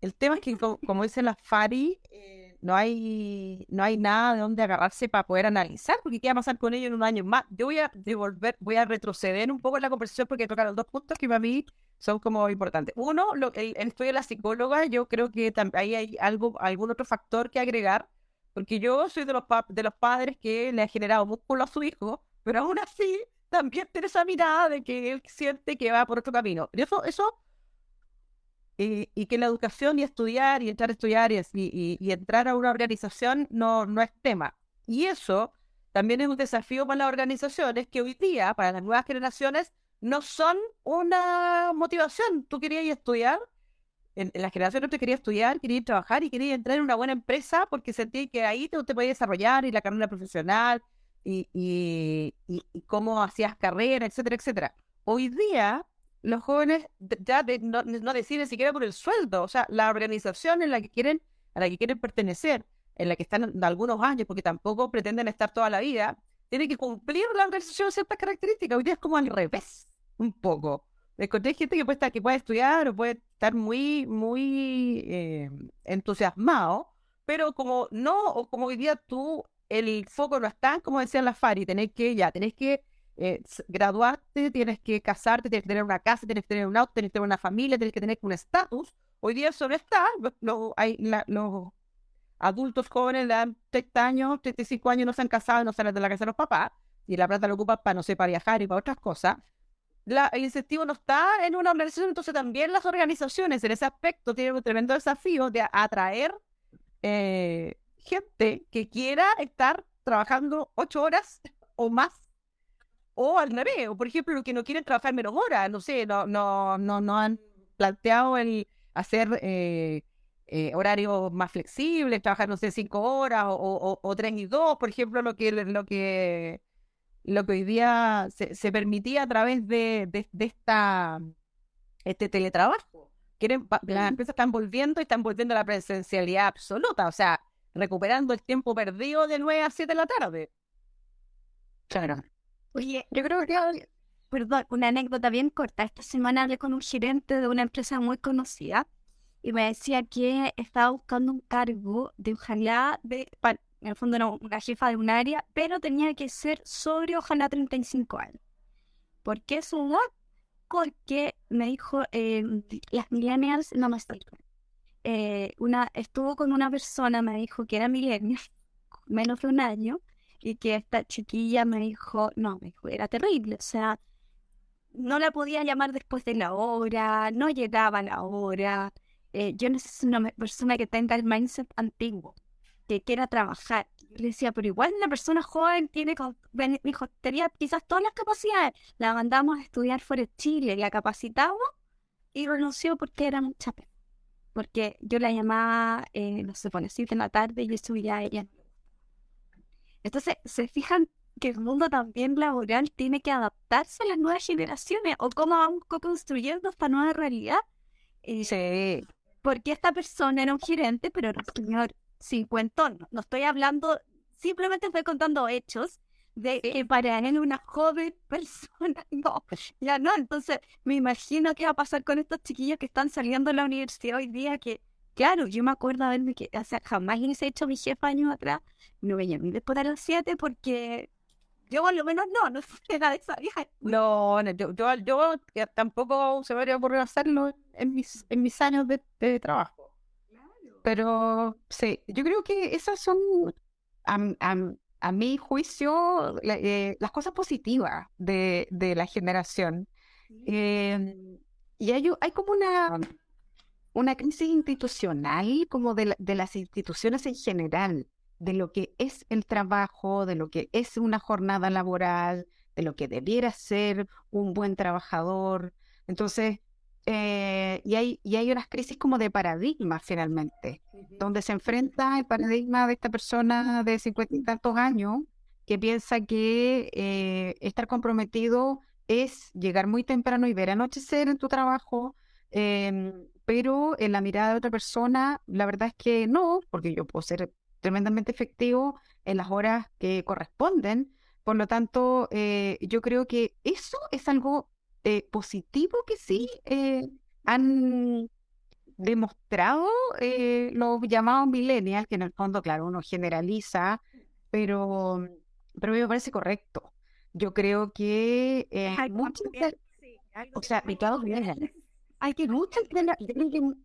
el tema es que, *laughs* como, dice la Fari, eh, no, hay, no hay nada de donde agarrarse para poder analizar, porque qué va a pasar con ellos en un año más. Yo voy a devolver, voy a retroceder un poco en la conversación porque tocaron dos puntos que para mí son como importantes. Uno, lo, el, el estudio de la psicóloga, yo creo que ahí hay algo, algún otro factor que agregar, porque yo soy de los, de los padres que le ha generado músculo a su hijo, pero aún así también tiene esa mirada de que él siente que va por otro camino. Y eso, eso y, que la educación y estudiar y entrar a estudiar y, entrar a una organización no, no es tema. Y eso también es un desafío para las organizaciones que hoy día, para las nuevas generaciones, no son una motivación. Tú querías estudiar, en, la generación no te quería estudiar, querías trabajar y querías entrar en una buena empresa porque sentí que ahí te, te podías desarrollar y la carrera profesional y, y, y, cómo hacías carrera, etcétera, etcétera. Hoy día, los jóvenes ya no, no, deciden siquiera por el sueldo, o sea, la organización en la que quieren, a la que quieren pertenecer, en la que están algunos años, porque tampoco pretenden estar toda la vida, tiene que cumplir la organización ciertas características. Hoy día es como al revés, un poco. Encontré gente que puede, estar, que puede estudiar o puede estar muy, muy eh, entusiasmado, pero como no, o como hoy día tú el foco no está, como decía la Fari, tenés que ya, tenés que eh, graduarte, tienes que casarte, tienes que tener una casa, tienes que tener un auto, tienes que tener una familia, tienes que tener un estatus. Hoy día eso no está. Los, hay, los adultos jóvenes de 30 años, 35 años no se han casado, no salen de la casa de los papás, y la plata lo ocupan para, no sé, para viajar y para otras cosas. La, el incentivo no está en una organización, entonces también las organizaciones en ese aspecto tienen un tremendo desafío de atraer eh, gente que quiera estar trabajando ocho horas o más, o al revés, o por ejemplo, que no quieren trabajar menos horas, no sé, no, no, no, no han planteado el hacer eh, eh, horarios más flexibles, trabajar, no sé, cinco horas o, o, tres y dos, por ejemplo, lo que, lo que, lo que hoy día se, permitía a través de, de, esta, este teletrabajo. Quieren, las empresas están volviendo y están volviendo a la presencialidad absoluta, o sea, recuperando el tiempo perdido de 9 a 7 de la tarde. Claro. Oye, yo creo que, perdón, una anécdota bien corta. Esta semana hablé con un gerente de una empresa muy conocida y me decía que estaba buscando un cargo de ojalá, de, en el fondo era una jefa de un área, pero tenía que ser sobre ojalá 35 años. ¿Por qué su edad? Porque me dijo, eh, las millennials no me sirven. Eh, una, estuvo con una persona, me dijo que era milenio, *laughs* menos de un año, y que esta chiquilla me dijo, no, me dijo, era terrible, o sea, no la podía llamar después de la hora, no llegaba a la hora. Eh, yo necesito una persona que tenga el mindset antiguo, que quiera trabajar. le decía, pero igual una persona joven tiene, me dijo, tenía quizás todas las capacidades. La mandamos a estudiar fuera de Chile, la capacitamos y renunció porque era mucha pena porque yo la llamaba, eh, no sé, pone en la tarde y yo subía a ella. Entonces, se fijan que el mundo también laboral tiene que adaptarse a las nuevas generaciones o cómo vamos construyendo esta nueva realidad. Eh, sí. Porque esta persona era un gerente, pero era un señor cincuentón. No estoy hablando, simplemente estoy contando hechos de que para él una joven *laughs* persona, no, ya no, entonces me imagino qué va a pasar con estos chiquillos que están saliendo de la universidad hoy día, que claro, yo me acuerdo de que, o sea, jamás les he hecho mi jefa años atrás, no me llamé después de los siete porque yo por lo menos no, no *laughs* sé nada de esa vieja. No, no, yo, yo, yo eh, tampoco se me habría ocurrido hacerlo en mis, en mis años de, de trabajo. Pero sí, yo creo que esas son, a, a- a mi juicio, la- eh, las cosas positivas de, de la generación. Eh, y hay, como una, una crisis institucional, como de, la- de las instituciones en general, de lo que es el trabajo, de lo que es una jornada laboral, de lo que debiera ser un buen trabajador. Entonces, eh, y hay, y hay unas crisis como de paradigma finalmente, donde se enfrenta el paradigma de esta persona de cincuenta y tantos años que piensa que eh, estar comprometido es llegar muy temprano y ver anochecer en tu trabajo, em, pero en la mirada de otra persona, la verdad es que no, porque yo puedo ser tremendamente efectivo en las horas que corresponden. Por lo tanto, eh, yo creo que eso es algo eh, positivo que sí eh, han demostrado eh, los llamados millennials, que en el fondo, claro, uno generaliza, pero, pero me parece correcto. Yo creo que eh, Algo muchas sí, o sea, *laughs* hay que muchas de las, yo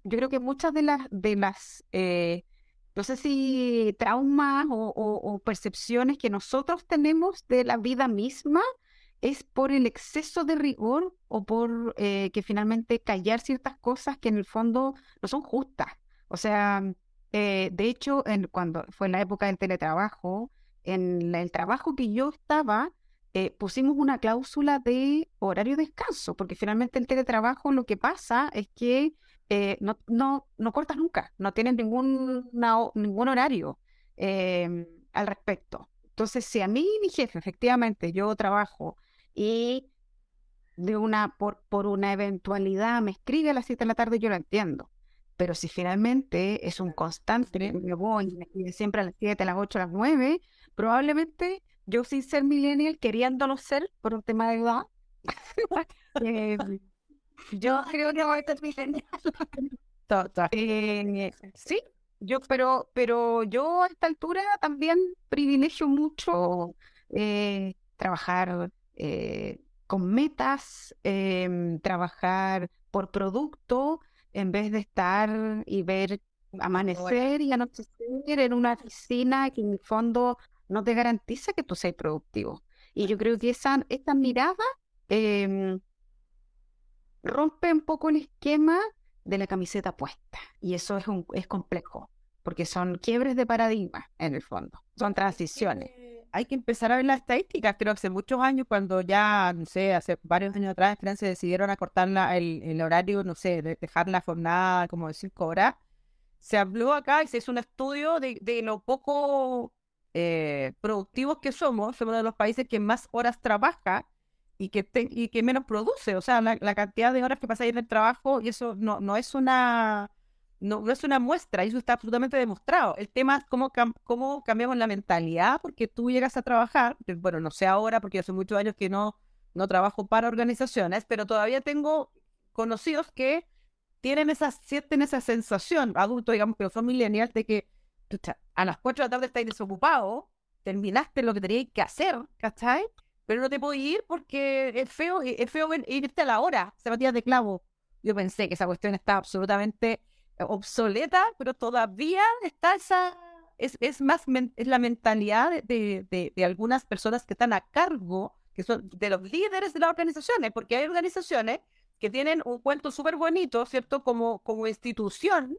creo que, muchas de las, de las, eh, no sé si traumas o, o- o percepciones que nosotros tenemos de la vida misma es por el exceso de rigor o por eh, que finalmente callar ciertas cosas que en el fondo no son justas. O sea, eh, de hecho, en, cuando fue en la época del teletrabajo, en el trabajo que yo estaba, eh, pusimos una cláusula de horario de descanso, porque finalmente el teletrabajo lo que pasa es que no, no, no cortas nunca, no tienes ningún, ningún horario em, al respecto. Entonces, si a mí mi jefe, efectivamente, yo trabajo y de una, por, por una eventualidad me escribe a las 7 de la tarde, yo lo entiendo. Pero si finalmente es un constante, me voy y me escribe siempre a las 7, a las 8, a las 9, probablemente yo sin ser millennial, queriéndolo ser por un tema de edad, *laughs* eh, yo creo que voy a ser millennial. *laughs* Eh, sí, yo, pero, pero yo a esta altura también privilegio mucho eh, trabajar eh, con metas, em, trabajar por producto, en vez de estar y ver amanecer y anochecer en una oficina que en el fondo no te garantiza que tú seas productivo. Y yo creo que esa, esta mirada em, rompe un poco el esquema de la camiseta puesta. Y eso es, un, es complejo, porque son quiebres de paradigma en el fondo, son transiciones. Hay que empezar a ver las estadísticas. Creo que hace muchos años, cuando ya, no sé, hace varios años atrás en Francia decidieron acortar la- el, el horario, no sé, de- dejar la jornada como de cinco horas, se habló acá y se hizo un estudio de, de lo poco eh, productivos que somos. Somos de los países que más horas trabaja y que, te- y que menos produce. O sea, la, la cantidad de horas que pasáis en el trabajo, y eso no, no es una no, no es una muestra, eso está absolutamente demostrado. El tema es cómo, cómo cambiamos la mentalidad, porque tú llegas a trabajar, bueno, no sé ahora, porque hace muchos años que no, no trabajo para organizaciones, pero todavía tengo conocidos que tienen esa, sienten esa sensación, adultos, digamos, que son millennials, de que a las 4 de la tarde estáis desocupado, terminaste lo que teníais que hacer, ¿cachai? Pero no te puedo ir porque es feo, es feo irte a la hora, zapatillas de clavo. Yo pensé que esa cuestión estaba absolutamente obsoleta, pero todavía está esa, es, es más, es la mentalidad de, de, de- algunas personas que están a cargo, que son de los líderes de las organizaciones, porque hay organizaciones que tienen un cuento súper bonito, ¿cierto? Como, como institución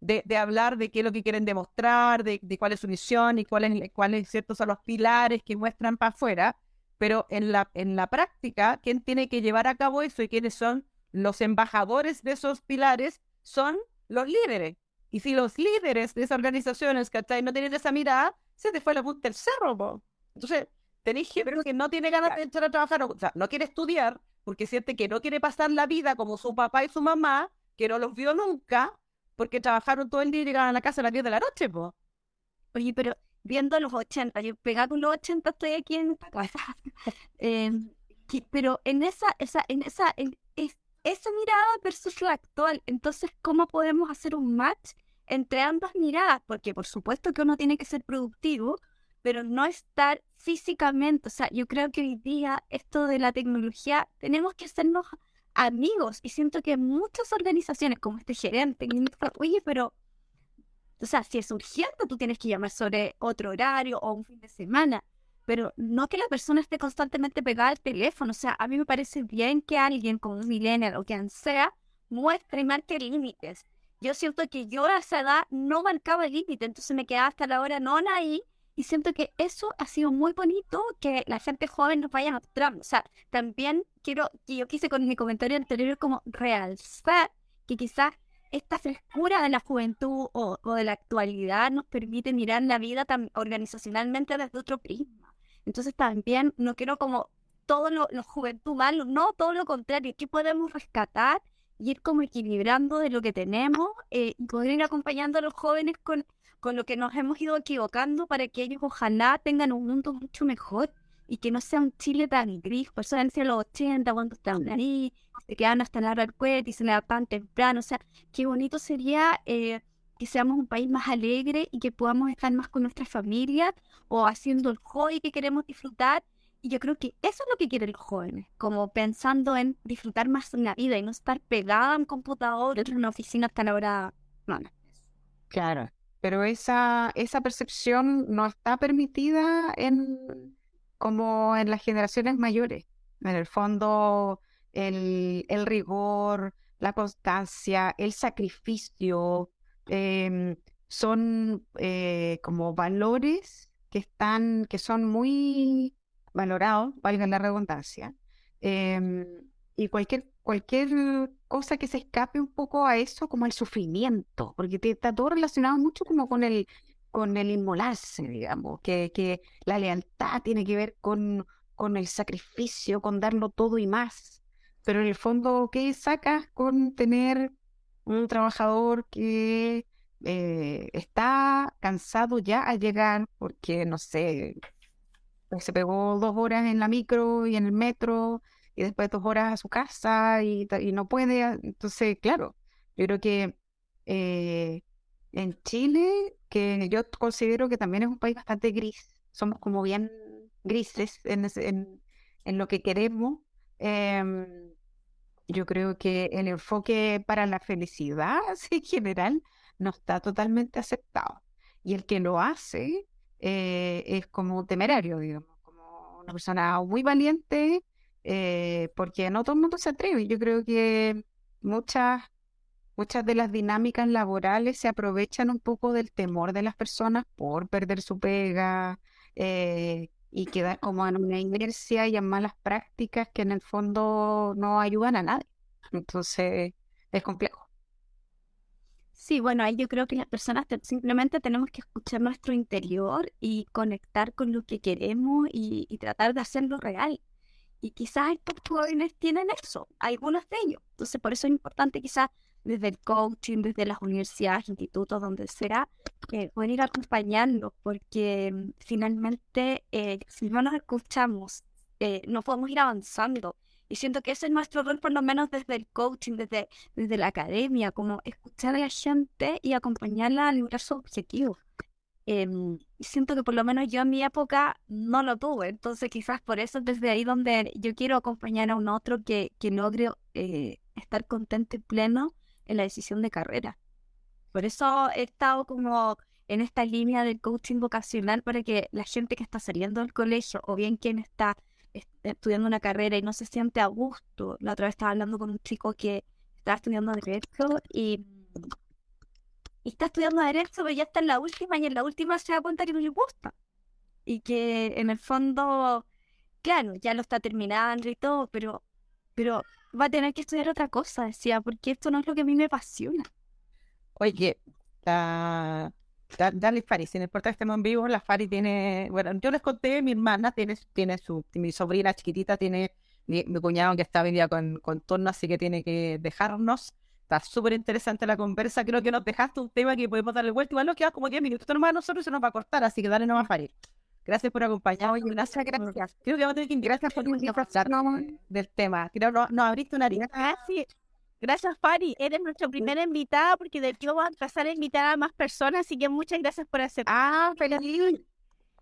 de, de hablar de qué es lo que quieren demostrar, de, de cuál es su misión y cuáles, cuáles ciertos son los pilares que muestran para afuera, pero en la, en la práctica, ¿quién tiene que llevar a cabo eso y quiénes son los embajadores de esos pilares? Son los líderes. Y si los líderes de esas organizaciones, ¿cachai? No tienen esa mirada, se te fue la punta del cerro, po. Entonces, tenéis gente que no tiene ganas de entrar a trabajar, o sea, no quiere estudiar, porque siente que no quiere pasar la vida como su papá y su mamá, que no los vio nunca, porque trabajaron todo el día y llegaban a la casa a las 10 de la noche, po. Oye, pero viendo los 80. Yo pegado con los 80 estoy aquí en esta casa. *laughs* Em, pero en esa, esa, en esa, en, esa mirada versus la actual. Entonces, ¿cómo podemos hacer un match entre ambas miradas? Porque por supuesto que uno tiene que ser productivo, pero no estar físicamente. O sea, yo creo que hoy día esto de la tecnología tenemos que hacernos amigos y siento que muchas organizaciones como este gerente, oye, pero, o sea, si es urgente, tú tienes que llamar sobre otro horario o un fin de semana pero no que la persona esté constantemente pegada al teléfono. O sea, a mí me parece bien que alguien como un millennial o quien sea muestre y marque límites. Yo siento que yo a esa edad no marcaba límite, entonces me quedaba hasta la hora no ahí y siento que eso ha sido muy bonito que la gente joven nos vaya mostrando. O sea, también quiero, que yo quise con mi comentario anterior como realzar que quizás esta frescura de la juventud o, o de la actualidad nos permite mirar la vida tan organizacionalmente desde otro prisma. Entonces también no quiero como todo lo, juventud malo, no, todo lo contrario, ¿qué podemos rescatar y ir como equilibrando de lo que tenemos eh, y poder ir acompañando a los jóvenes con, con lo que nos hemos ido equivocando para que ellos ojalá tengan un mundo mucho mejor y que no sea un Chile tan gris, por eso decía los 80 cuando estaban ahí, se quedan hasta la hora del y se levantan temprano, o sea, qué bonito sería eh, que seamos un país más alegre y que podamos estar más con nuestras familias o haciendo el hobby que queremos disfrutar. Y yo creo que eso es lo que quieren los jóvenes, como pensando en disfrutar más la vida y no estar pegada a un computador en una oficina hasta la hora. No, Claro, pero esa, esa percepción no está permitida en como en las generaciones mayores. En el fondo, el, el rigor, la constancia, el sacrificio, Em, son eh, como valores que están, que son muy valorados, valga la redundancia, em, y cualquier, cualquier cosa que se escape un poco a eso, como el sufrimiento, porque está todo relacionado mucho como con el, con el inmolarse, digamos, que, que la lealtad tiene que ver con, con el sacrificio, con darlo todo y más. Pero en el fondo, ¿qué sacas con tener un trabajador que eh, está cansado ya al llegar porque, no sé, se pegó dos horas en la micro y en el metro y después dos horas a su casa y, no puede. Entonces, claro, yo creo que eh, en Chile, que yo considero que también es un país bastante gris, somos como bien grises en, en, lo que queremos. Em, yo creo que el enfoque para la felicidad *laughs* en general no está totalmente aceptado. Y el que lo hace eh, es como temerario, digamos, como una persona muy valiente, eh, porque no todo el mundo se atreve. Yo creo que muchas, muchas de las dinámicas laborales se aprovechan un poco del temor de las personas por perder su pega eh, y quedar como en una inercia y en malas prácticas que en el fondo no ayudan a nadie. Entonces es complejo. Sí, bueno, ahí yo creo que las personas simplemente tenemos que escuchar nuestro interior y conectar con lo que queremos y, y tratar de hacerlo real. Y quizás estos jóvenes tienen eso, algunos de ellos. Entonces, por eso es importante quizás desde el coaching, desde las universidades, institutos, donde sea, eh, poder ir acompañando, porque mm, finalmente, eh, si no nos escuchamos, eh, no podemos ir avanzando. Y siento que ese es nuestro rol, por lo menos desde el coaching, desde, desde la academia, como escuchar a la gente y acompañarla a lograr su objetivo. Em, siento que por lo menos yo en mi época no lo tuve, entonces quizás por eso desde ahí donde yo quiero acompañar a un otro que, que logre estar contento y pleno en la decisión de carrera. Por eso he estado como en esta línea del coaching vocacional para que la gente que está saliendo del colegio o bien quien está estudiando una carrera y no se siente a gusto. La otra vez estaba hablando con un chico que estaba estudiando Derecho y, y está estudiando Derecho, pero ya está en la última y en la última se da cuenta que no le gusta. Y que en el fondo, claro, ya lo está terminando y todo, pero, pero va a tener que estudiar otra cosa, decía, porque esto no es lo que a mí me apasiona. Oye, la, dale Fari, sin importa que estemos en vivo, la Fari tiene, bueno, yo les conté, mi hermana tiene, tiene su, mi sobrina chiquitita tiene mi, cuñado que está vendida con, con turno, así que tiene que dejarnos. Está súper interesante la conversa. Creo que nos dejaste un tema que podemos darle vuelta. Igual nos queda como 10 minutos nomás a nosotros y se nos va a cortar, así que dale nomás para ir. Gracias por acompañarnos. Gracias, gracias. Creo que vamos a tener que gracias por hablar del tema. Creo que nos, nos abriste una. Ah, sí. Gracias, Fari. Eres nuestra primera invitada porque de aquí vamos a empezar a invitar a más personas, así que muchas gracias por aceptar. Ah, feliz.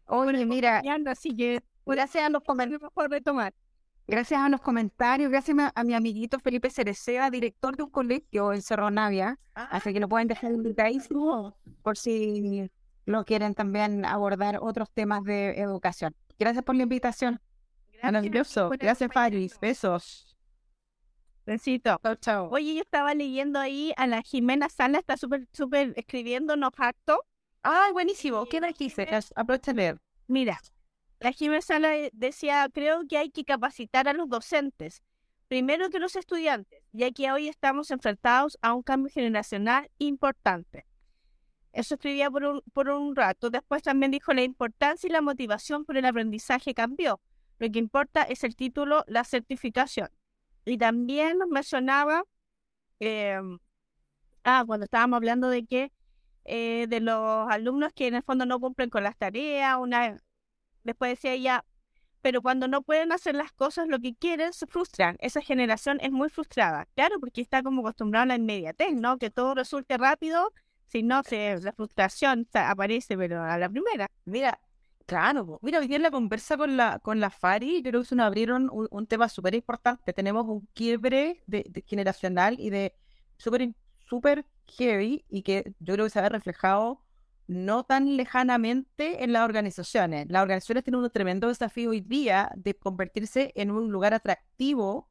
Oye, mira, Así que gracias a los comentarios. por retomar. Gracias a los comentarios, gracias a, mi amiguito Felipe Cereceda, director de un colegio en Cerro Navia. Así que lo pueden dejar invitadísimo por si quieren también abordar otros temas de educación. Gracias por la invitación. Maravilloso. Gracias, Fari. acompañarnos. Besos. Besito. Chao, chao. Oye, yo estaba leyendo ahí a la Jimena Sala, está súper, súper escribiéndonos harto. Ay, buenísimo. ¿Qué nos dice? Aprovecha leer. Mira, la Jimena Sala eh, decía, creo que hay que capacitar a los docentes, primero que los estudiantes, ya que hoy estamos enfrentados a un cambio generacional importante. Eso escribía por un, por un rato. Después también dijo la importancia y la motivación por el aprendizaje cambió. Lo que importa es el título, la certificación. Y también mencionaba, eh, ah, cuando estábamos hablando de que eh, de los alumnos que en el fondo no cumplen con las tareas, una, después decía ella, pero cuando no pueden hacer las cosas lo que quieren, se frustran. Esa generación es muy frustrada. Claro, porque está como acostumbrada a la inmediatez, ¿no? Que todo resulte rápido, si no, se, la frustración aparece, pero a la primera. Mira, claro, mira, hoy día en la conversa con la, con la Fari, creo que se nos abrieron un, un tema súper importante. Tenemos un quiebre de, generacional y de súper súper heavy y que yo creo que se ha reflejado no tan lejanamente en las organizaciones. Las organizaciones tienen un tremendo desafío hoy día de convertirse en un lugar atractivo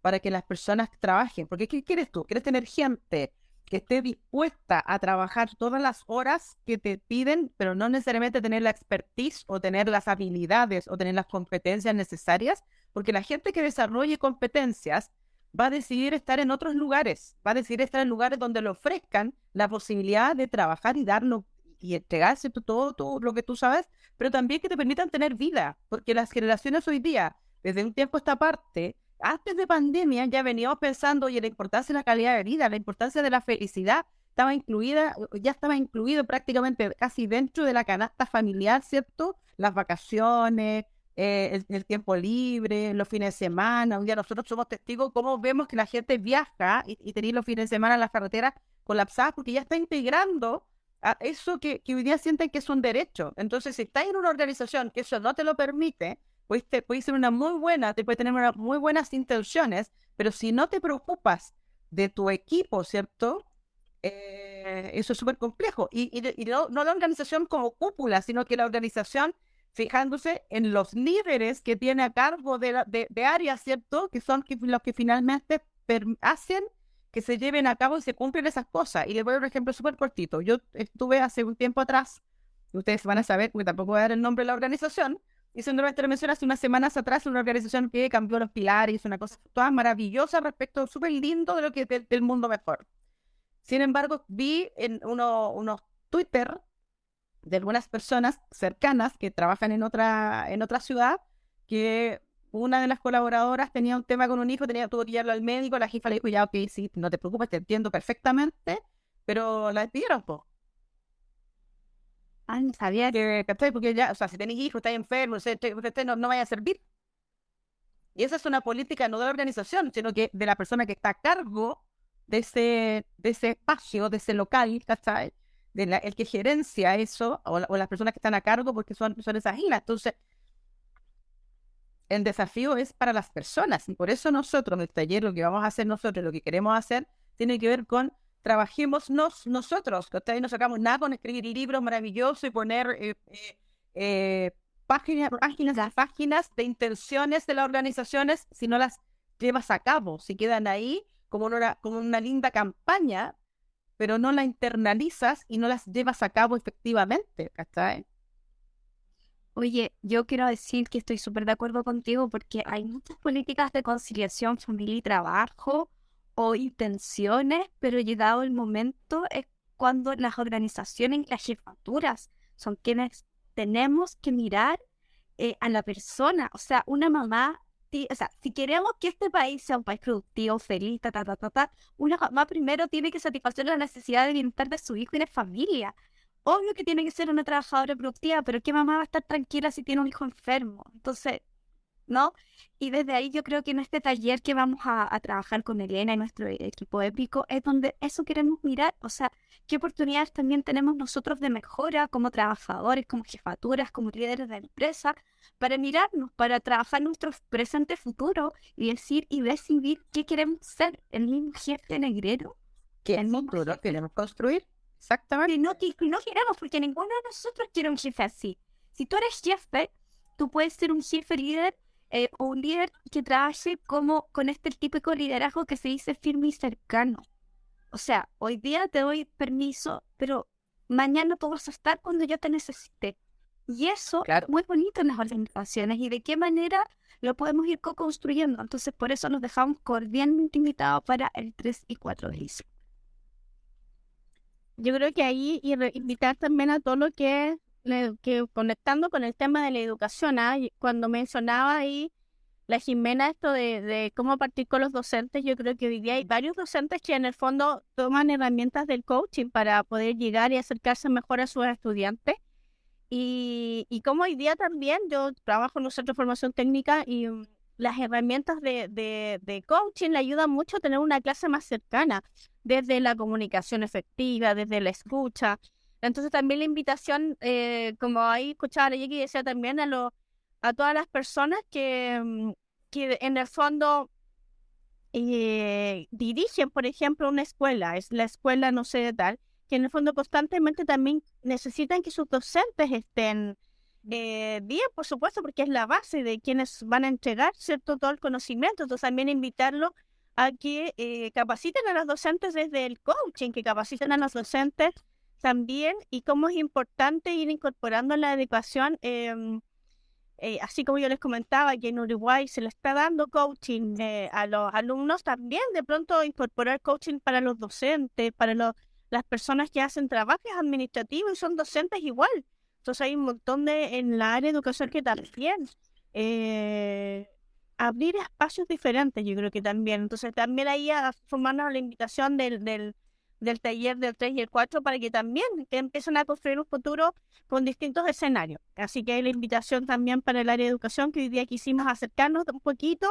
para que las personas trabajen. Porque ¿qué quieres tú? ¿Quieres tener gente que esté dispuesta a trabajar todas las horas que te piden, pero no necesariamente tener la expertise o tener las habilidades o tener las competencias necesarias? Porque la gente que desarrolle competencias va a decidir estar en otros lugares, va a decidir estar en lugares donde le ofrezcan la posibilidad de trabajar y darlo y entregarse todo, todo lo que tú sabes, pero también que te permitan tener vida, porque las generaciones hoy día, desde un tiempo a esta parte, antes de pandemia ya veníamos pensando y la importancia de la calidad de vida, la importancia de la felicidad, estaba incluida, ya estaba incluido prácticamente casi dentro de la canasta familiar, ¿cierto? Las vacaciones, eh, el, tiempo libre, los fines de semana. Un día nosotros somos testigos cómo vemos que la gente viaja y, y tenéis los fines de semana en las carreteras colapsadas porque ya está integrando a eso que, hoy día sienten que es un derecho. Entonces, si estás en una organización que eso no te lo permite, pues te ser una muy buena, te puede tener muy buenas intenciones, pero si no te preocupas de tu equipo, ¿cierto? Eh, eso es súper complejo. Y, no, no la organización como cúpula, sino que la organización fijándose en los líderes que tiene a cargo de, la- de, áreas, ¿cierto? Que son los que finalmente hacen que se lleven a cabo y se cumplen esas cosas. Y les voy a dar un ejemplo súper cortito. Yo estuve hace un tiempo atrás, ustedes van a saber, porque tampoco voy a dar el nombre de la organización, hice una intervención hace unas semanas atrás una organización que cambió los pilares, hizo una cosa toda maravillosa respecto, súper lindo de lo que del, del mundo mejor. Sin embargo, vi en uno, unos Twitter de algunas personas cercanas que trabajan en otra, en otra ciudad que una de las colaboradoras tenía un tema con un hijo, tenía, tuvo que llevarlo al médico, la jefa le dijo, ya, ok, sí, no te preocupes, te entiendo perfectamente, pero la despidieron, po. Ah, sabía Que, ¿cachai? Porque ya, o sea, si tenés hijos, estás enfermo, o sea, te- usted no, no vaya a servir. Y esa es una política no de la organización, sino que de la persona que está a cargo de ese, de ese espacio, de ese local, ¿cachai? De la- el que gerencia eso, o, o las personas que están a cargo, porque son, son esas islas. Entonces, el desafío es para las personas. Y por eso nosotros, en el taller, lo que vamos a hacer nosotros, lo que queremos hacer, tiene que ver con trabajémonos nosotros. ¿cachai? No sacamos nada con escribir libros maravillosos y poner eh, eh, eh, páginas, páginas y páginas de intenciones de las organizaciones si no las llevas a cabo, si quedan ahí como una, como una linda campaña, pero no la internalizas y no las llevas a cabo efectivamente, ¿cachai? Oye, yo quiero decir que estoy súper de acuerdo contigo porque hay muchas políticas de conciliación familia y trabajo o intenciones, pero llegado el momento es cuando las organizaciones las jefaturas son quienes tenemos que mirar eh, a la persona. O sea, una mamá o sea, si queremos que este país sea un país productivo, feliz, ta, ta, ta, ta, ta, una mamá primero tiene que satisfacer la necesidad de bienestar de su hijo y de familia. Obvio que tiene que ser una trabajadora productiva, pero ¿qué mamá va a estar tranquila si tiene un hijo enfermo? Entonces, ¿no? Y desde ahí yo creo que en este taller que vamos a, trabajar con Elena y nuestro equipo épico es donde eso queremos mirar, o sea, qué oportunidades también tenemos nosotros de mejora como trabajadores, como jefaturas, como líderes de empresa, para mirarnos, para trabajar nuestro presente futuro y decir y decidir qué queremos ser, el mismo jefe negrero. ¿Qué el futuro queremos construir? Exactamente. no, que no queremos, porque ninguno de nosotros quiere un jefe así. Si tú eres jefe, tú puedes ser un jefe líder eh, un líder que trabaje como con este típico liderazgo que se dice firme y cercano. O sea, hoy día te doy permiso, pero mañana tú vas a estar cuando yo te necesite. Y eso es muy bonito en las organizaciones y de qué manera lo podemos ir co-construyendo. Entonces, por eso nos dejamos cordialmente invitados para el 3 y 4 de diciembre. Yo creo que ahí y invitar también a todo lo que conectando con el tema de la educación, ¿ah? cuando mencionaba ahí la Jimena esto de, cómo partir con los docentes, yo creo que hoy día hay varios docentes que en el fondo toman herramientas del coaching para poder llegar y acercarse mejor a sus estudiantes. Y, y como hoy día también yo trabajo en un centro de formación técnica y mm, las herramientas de, de, de coaching le ayudan mucho a tener una clase más cercana, desde la comunicación efectiva, desde la escucha, entonces también la invitación, eh, como ahí escuchaba a decía también a, lo, todas las personas que, mm, que en el fondo eh, dirigen, por ejemplo, una escuela, es la escuela no sé de tal, que en el fondo constantemente también necesitan que sus docentes estén eh, bien, por supuesto, porque es la base de quienes van a entregar cierto todo el conocimiento. Entonces también invitarlo a que capaciten a los docentes desde el coaching, que capaciten a los docentes también y cómo es importante ir incorporando la adecuación, em, eh, así como yo les comentaba que en Uruguay se le está dando coaching eh, a los alumnos, también de pronto incorporar coaching para los docentes, para las personas que hacen trabajos administrativos y son docentes igual. Entonces hay un montón de en la área de educación que también eh, abrir espacios diferentes, yo creo que también. Entonces también ahí a formarnos la invitación del, del del taller del 3 y el 4 para que también empiecen a construir un futuro con distintos escenarios. Así que hay la invitación también para el área de educación que hoy día quisimos acercarnos un poquito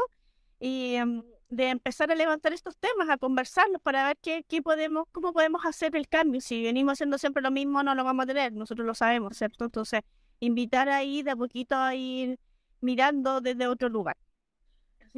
y em, de empezar a levantar estos temas, a conversarlos para ver qué, qué podemos, cómo podemos hacer el cambio. Si venimos haciendo siempre lo mismo, no lo vamos a tener, nosotros lo sabemos, ¿cierto? Entonces, invitar ahí de a poquito a ir mirando desde otro lugar.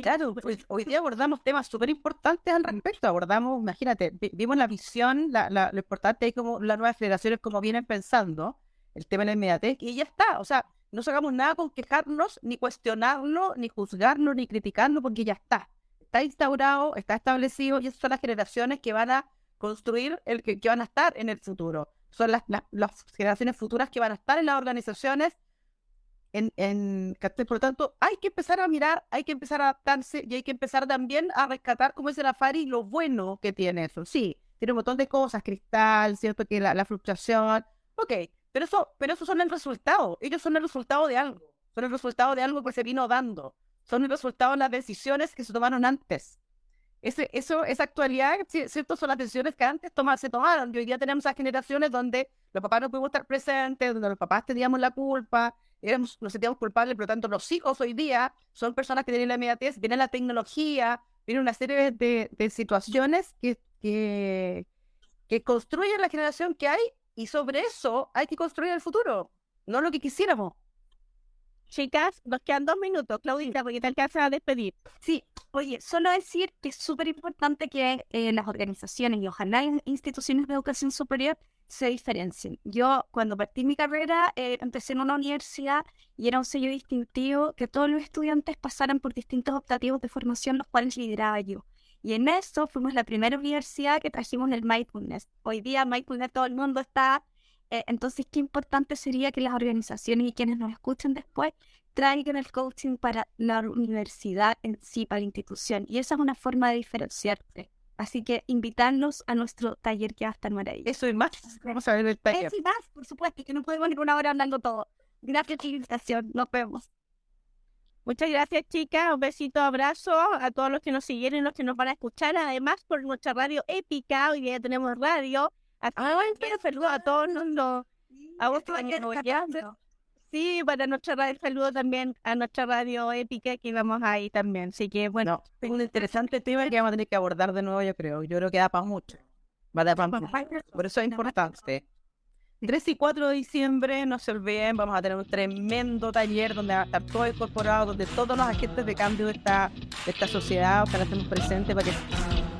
Claro, pues hoy día abordamos temas súper importantes al respecto. Abordamos, imagínate, vimos la visión, la, la, lo importante es como las nuevas generaciones como vienen pensando, el tema de la inmediatez, y ya está. O sea, no hagamos nada con quejarnos, ni cuestionarlo, ni juzgarlo, ni criticarlo, porque ya está. Está instaurado, está establecido, y esas son las generaciones que van a construir, el que, que van a estar en el futuro. Son las, las generaciones futuras que van a estar en las organizaciones en, en, por lo tanto, hay que empezar a mirar, hay que empezar a adaptarse y hay que empezar también a rescatar, como dice la Fari, lo bueno que tiene eso. Sí, tiene un montón de cosas, cristal, cierto que la, la fluctuación, ok, pero eso, pero eso son el resultado, ellos son el resultado de algo, son el resultado de algo que se vino dando, son el resultado de las decisiones que se tomaron antes. Ese, eso, esa actualidad, ¿cierto? Son las decisiones que antes se tomaron. Y hoy día tenemos esas generaciones donde los papás no pudimos estar presentes, donde los papás teníamos la culpa, éramos, nos sentíamos culpables, por lo tanto los hijos hoy día son personas que tienen la inmediatez, viene la tecnología, viene una serie de, de situaciones que, que, que construyen la generación que hay y sobre eso hay que construir el futuro, no lo que quisiéramos. Chicas, nos quedan dos minutos, Claudita, porque te alcanzas a despedir. Sí, oye, solo decir que es súper importante que eh, las organizaciones y ojalá instituciones de educación superior se diferencien. Yo, cuando partí mi carrera, eh, empecé en una universidad y era un sello distintivo que todos los estudiantes pasaran por distintos optativos de formación, los cuales lideraba yo. Y en eso fuimos la primera universidad que trajimos el mindfulness. Hoy día mindfulness todo el mundo está eh, entonces, qué importante sería que las organizaciones y quienes nos escuchen después traigan el coaching para la universidad en sí, para la institución. Y esa es una forma de diferenciarte. Así que invitarnos a nuestro taller que va a estar maravilloso. Eso y más. Vamos a ver el taller. Eso y más, por supuesto, que no podemos ir una hora hablando todo. Gracias por la invitación. Nos vemos. Muchas gracias, chicas. Un besito, abrazo a todos los que nos siguieron y los que nos van a escuchar. Además, por nuestra radio épica, hoy día tenemos radio. A, saludo a todos los. A vos Sí, para nuestra radio, saludo también a nuestra radio épica que vamos ahí también. Así que, bueno. Es un interesante tema que vamos a tener que abordar de nuevo, yo creo. Yo creo que da para mucho. Va a dar para mucho. Por eso es importante. 3 y 4 de diciembre, no se olviden, vamos a tener un tremendo taller donde va a estar todo incorporado, donde todos los agentes de cambio de esta, de esta sociedad, ojalá estemos presentes para que